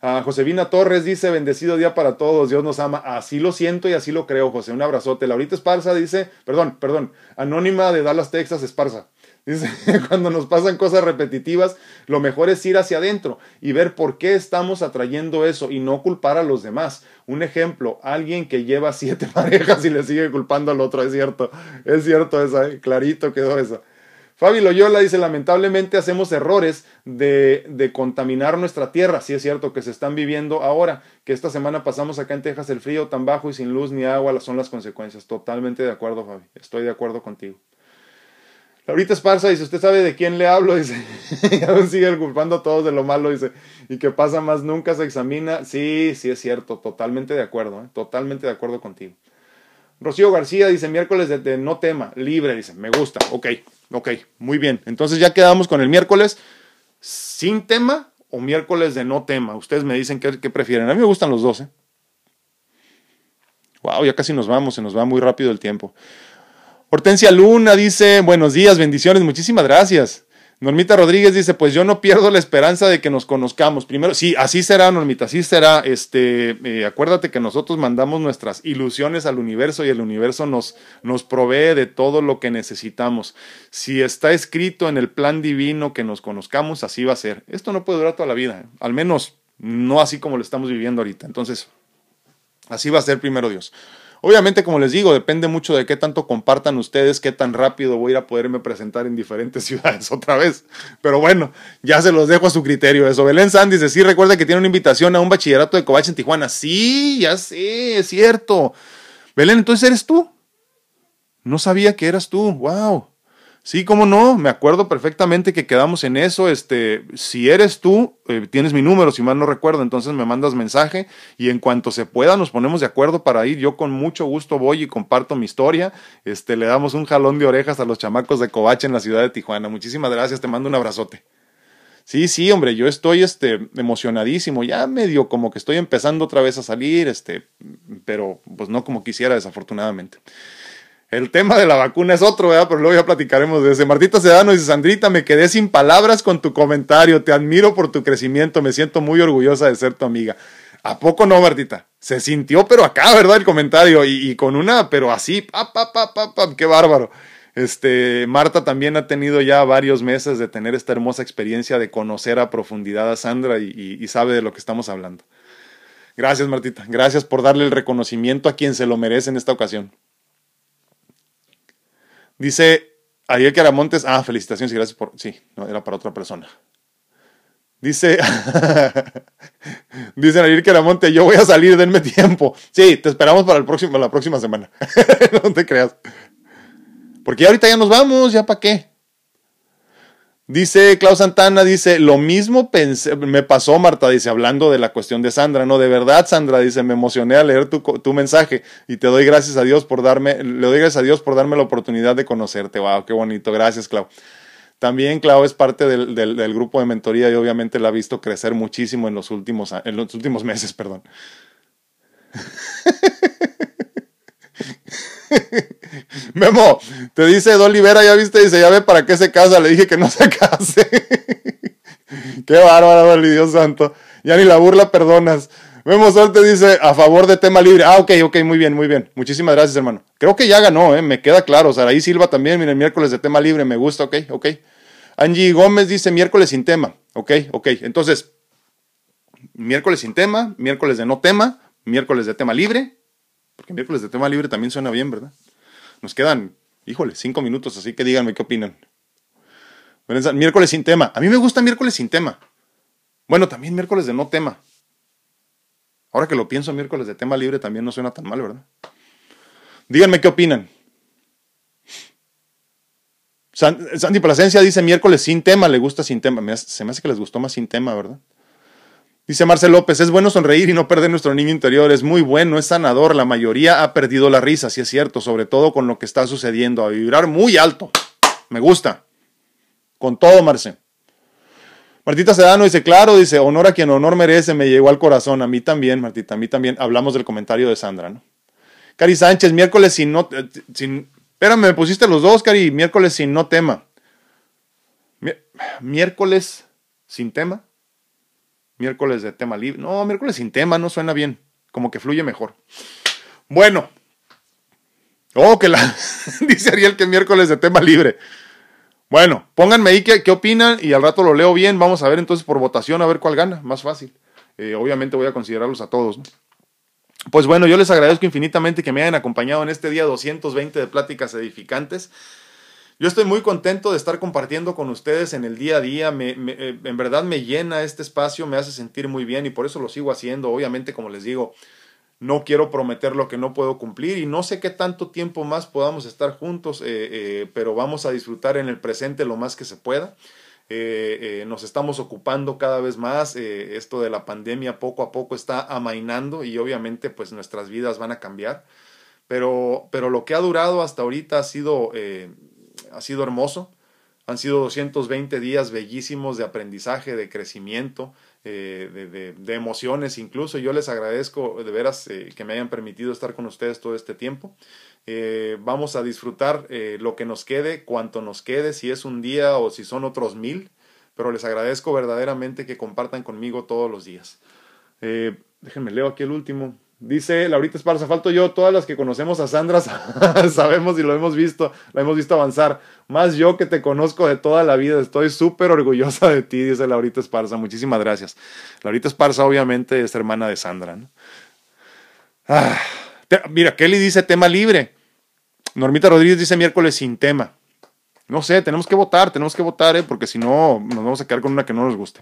A: A Josevina Torres dice, bendecido día para todos, Dios nos ama. Así lo siento y así lo creo, José. Un abrazote. Laurita Esparza dice, perdón, perdón, anónima de Dallas, Texas, Esparza. Dice, *laughs* cuando nos pasan cosas repetitivas, lo mejor es ir hacia adentro y ver por qué estamos atrayendo eso y no culpar a los demás. Un ejemplo, alguien que lleva *laughs* siete parejas y le sigue culpando al otro, es cierto, es cierto esa, ¿eh? clarito quedó esa. Fabi Loyola dice, lamentablemente hacemos errores de, de, contaminar nuestra tierra. Sí es cierto que se están viviendo ahora, que esta semana pasamos acá en Texas el frío tan bajo y sin luz ni agua son las consecuencias. Totalmente de acuerdo, Fabi. Estoy de acuerdo contigo. Laurita Esparza dice, ¿usted sabe de quién le hablo? *laughs* Dice, aún sigue culpando a todos de lo malo, dice, y que pasa más nunca se examina. Sí, sí es cierto, totalmente de acuerdo, ¿eh? totalmente de acuerdo contigo. Rocío García dice, miércoles de, no tema, libre, dice, me gusta, ok, ok, muy bien. Entonces ya quedamos con el miércoles sin tema o miércoles de no tema. Ustedes me dicen qué, qué prefieren. A mí me gustan los dos, ¿eh? Wow, ya casi nos vamos, se nos va muy rápido el tiempo. Hortensia Luna dice, buenos días, bendiciones, muchísimas gracias. Normita Rodríguez dice, pues yo no pierdo la esperanza de que nos conozcamos. Primero, sí, así será, Normita, así será. Este, eh, acuérdate que nosotros mandamos nuestras ilusiones al universo y el universo nos, nos provee de todo lo que necesitamos. Si está escrito en el plan divino que nos conozcamos, así va a ser. Esto no puede durar toda la vida, ¿eh? al menos no así como lo estamos viviendo ahorita. Entonces, así va a ser primero Dios. Obviamente, como les digo, depende mucho de qué tanto compartan ustedes, qué tan rápido voy a ir a poderme presentar en diferentes *laughs* ciudades otra vez. Pero bueno, ya se los dejo a su criterio eso. Belén Sandy dice, sí, recuerda que tiene una invitación a un bachillerato de Covach en Tijuana. Sí, ya sé, es cierto. Belén, entonces eres tú. No sabía que eras tú. Wow. Sí, cómo no, me acuerdo perfectamente que quedamos en eso. Este, si eres tú, eh, tienes mi número, si mal no recuerdo, entonces me mandas mensaje y en cuanto se pueda nos ponemos de acuerdo para ir. Yo con mucho gusto voy y comparto mi historia. Este, le damos un jalón de orejas a los chamacos de Covache en la ciudad de Tijuana. Muchísimas gracias, te mando un abrazote. Sí, sí, hombre, yo estoy este, emocionadísimo, ya medio como que estoy empezando otra vez a salir, este, pero pues no como quisiera, desafortunadamente. El tema de la vacuna es otro, ¿verdad? Pero luego ya platicaremos de ese. Martita Sedano dice, Sandrita, me quedé sin palabras con tu comentario. Te admiro por tu crecimiento. Me siento muy orgullosa de ser tu amiga. ¿A poco no, Martita? Se sintió, pero acá, ¿verdad? El comentario. Y, con una, pero así, pa, pa, pa, pa, pa, qué bárbaro. Este, Marta también ha tenido ya varios meses de tener esta hermosa experiencia de conocer a profundidad a Sandra y sabe de lo que estamos hablando. Gracias, Martita. Gracias por darle el reconocimiento a quien se lo merece en esta ocasión. Dice Ariel Caramontes, ah, felicitaciones y gracias por, sí, no, era para otra persona. Dice, *laughs* dice Ariel Caramonte, yo voy a salir, denme tiempo. Sí, te esperamos para el próximo, la próxima semana. *laughs* no te creas. Porque ahorita ya nos vamos, ya para qué. Dice Klaus Santana, dice, lo mismo pensé, me pasó Marta, dice, hablando de la cuestión de Sandra, no, de verdad Sandra, dice, me emocioné al leer tu, tu, mensaje y te doy gracias a Dios por darme, le doy gracias a Dios por darme la oportunidad de conocerte, wow, qué bonito, gracias Clau. También Clau es parte del, del, del grupo de mentoría y obviamente la ha visto crecer muchísimo en los últimos, en los últimos meses, perdón. *laughs* *laughs* Memo, te dice Don Olivera, ya viste, dice, ya ve para qué se casa, le dije que no *laughs* se case. qué bárbaro, Don Dios santo. Ya ni la burla perdonas. Memo Sol te dice a favor de tema libre. Ah, ok, ok, muy bien, muy bien. Muchísimas gracias, hermano. Creo que ya ganó, ¿eh? me queda claro. Saraí Silva también, mira, el miércoles de tema libre, me gusta, ok, ok. Angie Gómez dice miércoles sin tema. Ok, ok. Entonces, miércoles sin tema, miércoles de no tema, miércoles de tema libre, porque miércoles de tema libre también suena bien, ¿verdad? Nos quedan, híjole, cinco minutos, así que díganme qué opinan. Miércoles sin tema. A mí me gusta miércoles sin tema. Bueno, también miércoles de no tema. Ahora que lo pienso, miércoles de tema libre también no suena tan mal, ¿verdad? Díganme qué opinan. Sandy Plasencia dice miércoles sin tema, le gusta sin tema. Se me hace que les gustó más sin tema, ¿verdad? Dice Marcel López, es bueno sonreír y no perder nuestro niño interior, es muy bueno, es sanador, la mayoría ha perdido la risa, si es cierto, sobre todo con lo que está sucediendo, a vibrar muy alto, me gusta, con todo, Marce. Martita Sedano dice, claro, dice, honor a quien honor merece, me llegó al corazón, a mí también, Martita, a mí también, hablamos del comentario de Sandra, ¿no? Cari Sánchez, miércoles sin no, eh, sin, espérame, me pusiste los dos, Cari, miércoles sin no tema. Miércoles sin tema miércoles de tema libre. No, miércoles sin tema, no suena bien. Como que fluye mejor. Bueno. Oh, que la. *laughs* dice Ariel que miércoles de tema libre. Bueno, pónganme ahí qué, opinan y al rato lo leo bien. Vamos a ver entonces por votación a ver cuál gana. Más fácil. Eh, obviamente voy a considerarlos a todos. Pues bueno, yo les agradezco infinitamente que me hayan acompañado en este día 220 de pláticas edificantes. Yo estoy muy contento de estar compartiendo con ustedes en el día a día. Me, eh, en verdad me llena este espacio, me hace sentir muy bien y por eso lo sigo haciendo. Obviamente, como les digo, no quiero prometer lo que no puedo cumplir y no sé qué tanto tiempo más podamos estar juntos, eh, eh, pero vamos a disfrutar en el presente lo más que se pueda. nos estamos ocupando cada vez más. esto de la pandemia poco a poco está amainando y obviamente pues nuestras vidas van a cambiar. Pero, pero lo que ha durado hasta ahorita ha sido ha sido hermoso. Han sido 220 días bellísimos de aprendizaje, de crecimiento, eh, de, emociones incluso. Yo les agradezco de veras eh, que me hayan permitido estar con ustedes todo este tiempo. Eh, vamos a disfrutar lo que nos quede, cuanto nos quede, si es un día o si son otros mil, pero les agradezco verdaderamente que compartan conmigo todos los días. déjenme leo aquí el último. Dice Laurita Esparza, falto yo, todas las que conocemos a Sandra *laughs* sabemos y lo hemos visto, la hemos visto avanzar. Más yo que te conozco de toda la vida, estoy súper orgullosa de ti, dice Laurita Esparza. Muchísimas gracias. Laurita Esparza obviamente es hermana de Sandra. Ah, mira, Kelly dice tema libre. Normita Rodríguez dice miércoles sin tema. No sé, tenemos que votar, tenemos que votar, ¿eh? porque si no nos vamos a quedar con una que no nos guste.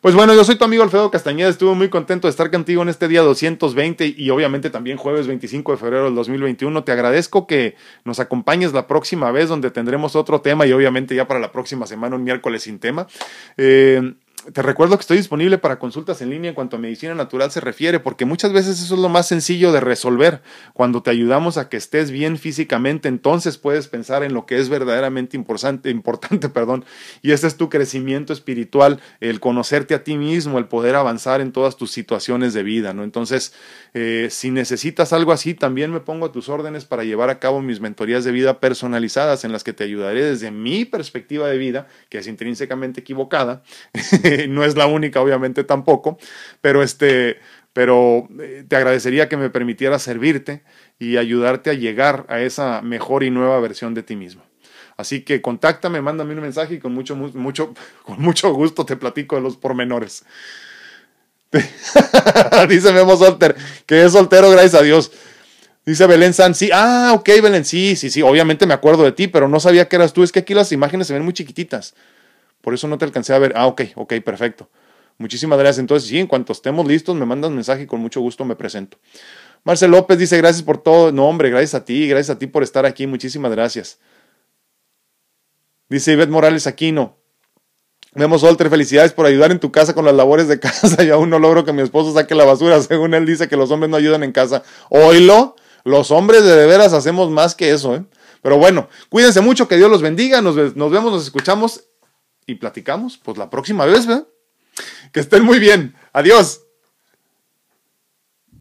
A: Pues bueno, yo soy tu amigo Alfredo Castañeda, estuve muy contento de estar contigo en este día 220 y obviamente también jueves 25 de febrero del 2021. Te agradezco que nos acompañes la próxima vez donde tendremos otro tema y obviamente ya para la próxima semana un miércoles sin tema. Eh, te recuerdo que estoy disponible para consultas en línea en cuanto a medicina natural se refiere, porque muchas veces eso es lo más sencillo de resolver. Cuando te ayudamos a que estés bien físicamente, entonces puedes pensar en lo que es verdaderamente importante, importante *laughs* perdón, y ese es tu crecimiento espiritual, el conocerte a ti mismo, el poder avanzar en todas tus situaciones de vida, ¿no? Entonces, eh, si necesitas algo así, también me pongo a tus órdenes para llevar a cabo mis mentorías de vida personalizadas en las que te ayudaré desde mi perspectiva de vida, que es intrínsecamente equivocada. *laughs* *laughs* no es la única, obviamente tampoco, pero este, pero eh, te agradecería que me permitiera servirte y ayudarte a llegar a esa mejor y nueva versión de ti mismo. Así que contáctame, mándame un mensaje y con mucho, mucho, *laughs* con mucho gusto te platico de los pormenores. *laughs* Dice Memo Solter, que es soltero, gracias a Dios. Dice Belén San, sí, ah, ok, Belén, sí, sí, sí, obviamente me acuerdo de ti, pero no sabía que eras tú. Es que aquí las imágenes se ven muy chiquititas. Por eso no te alcancé a ver. Ah, ok, ok, perfecto. Muchísimas gracias. Entonces, sí, en cuanto estemos listos, me mandas mensaje y con mucho gusto me presento. Marcel López dice, gracias por todo. No, hombre, gracias a ti, gracias a ti por estar aquí. Muchísimas gracias. Dice Ivette Morales Aquino. Vemos, Olter, felicidades por ayudar en tu casa con las labores de casa *laughs* y aún no logro que mi esposo saque la basura. *laughs* Según él dice que los hombres no ayudan en casa. Oílo, los hombres de, veras hacemos más que eso, ¿eh? Pero bueno, cuídense mucho, que Dios los bendiga. Nos vemos, nos escuchamos y platicamos, pues la próxima vez, ¿verdad? Que estén muy bien. Adiós.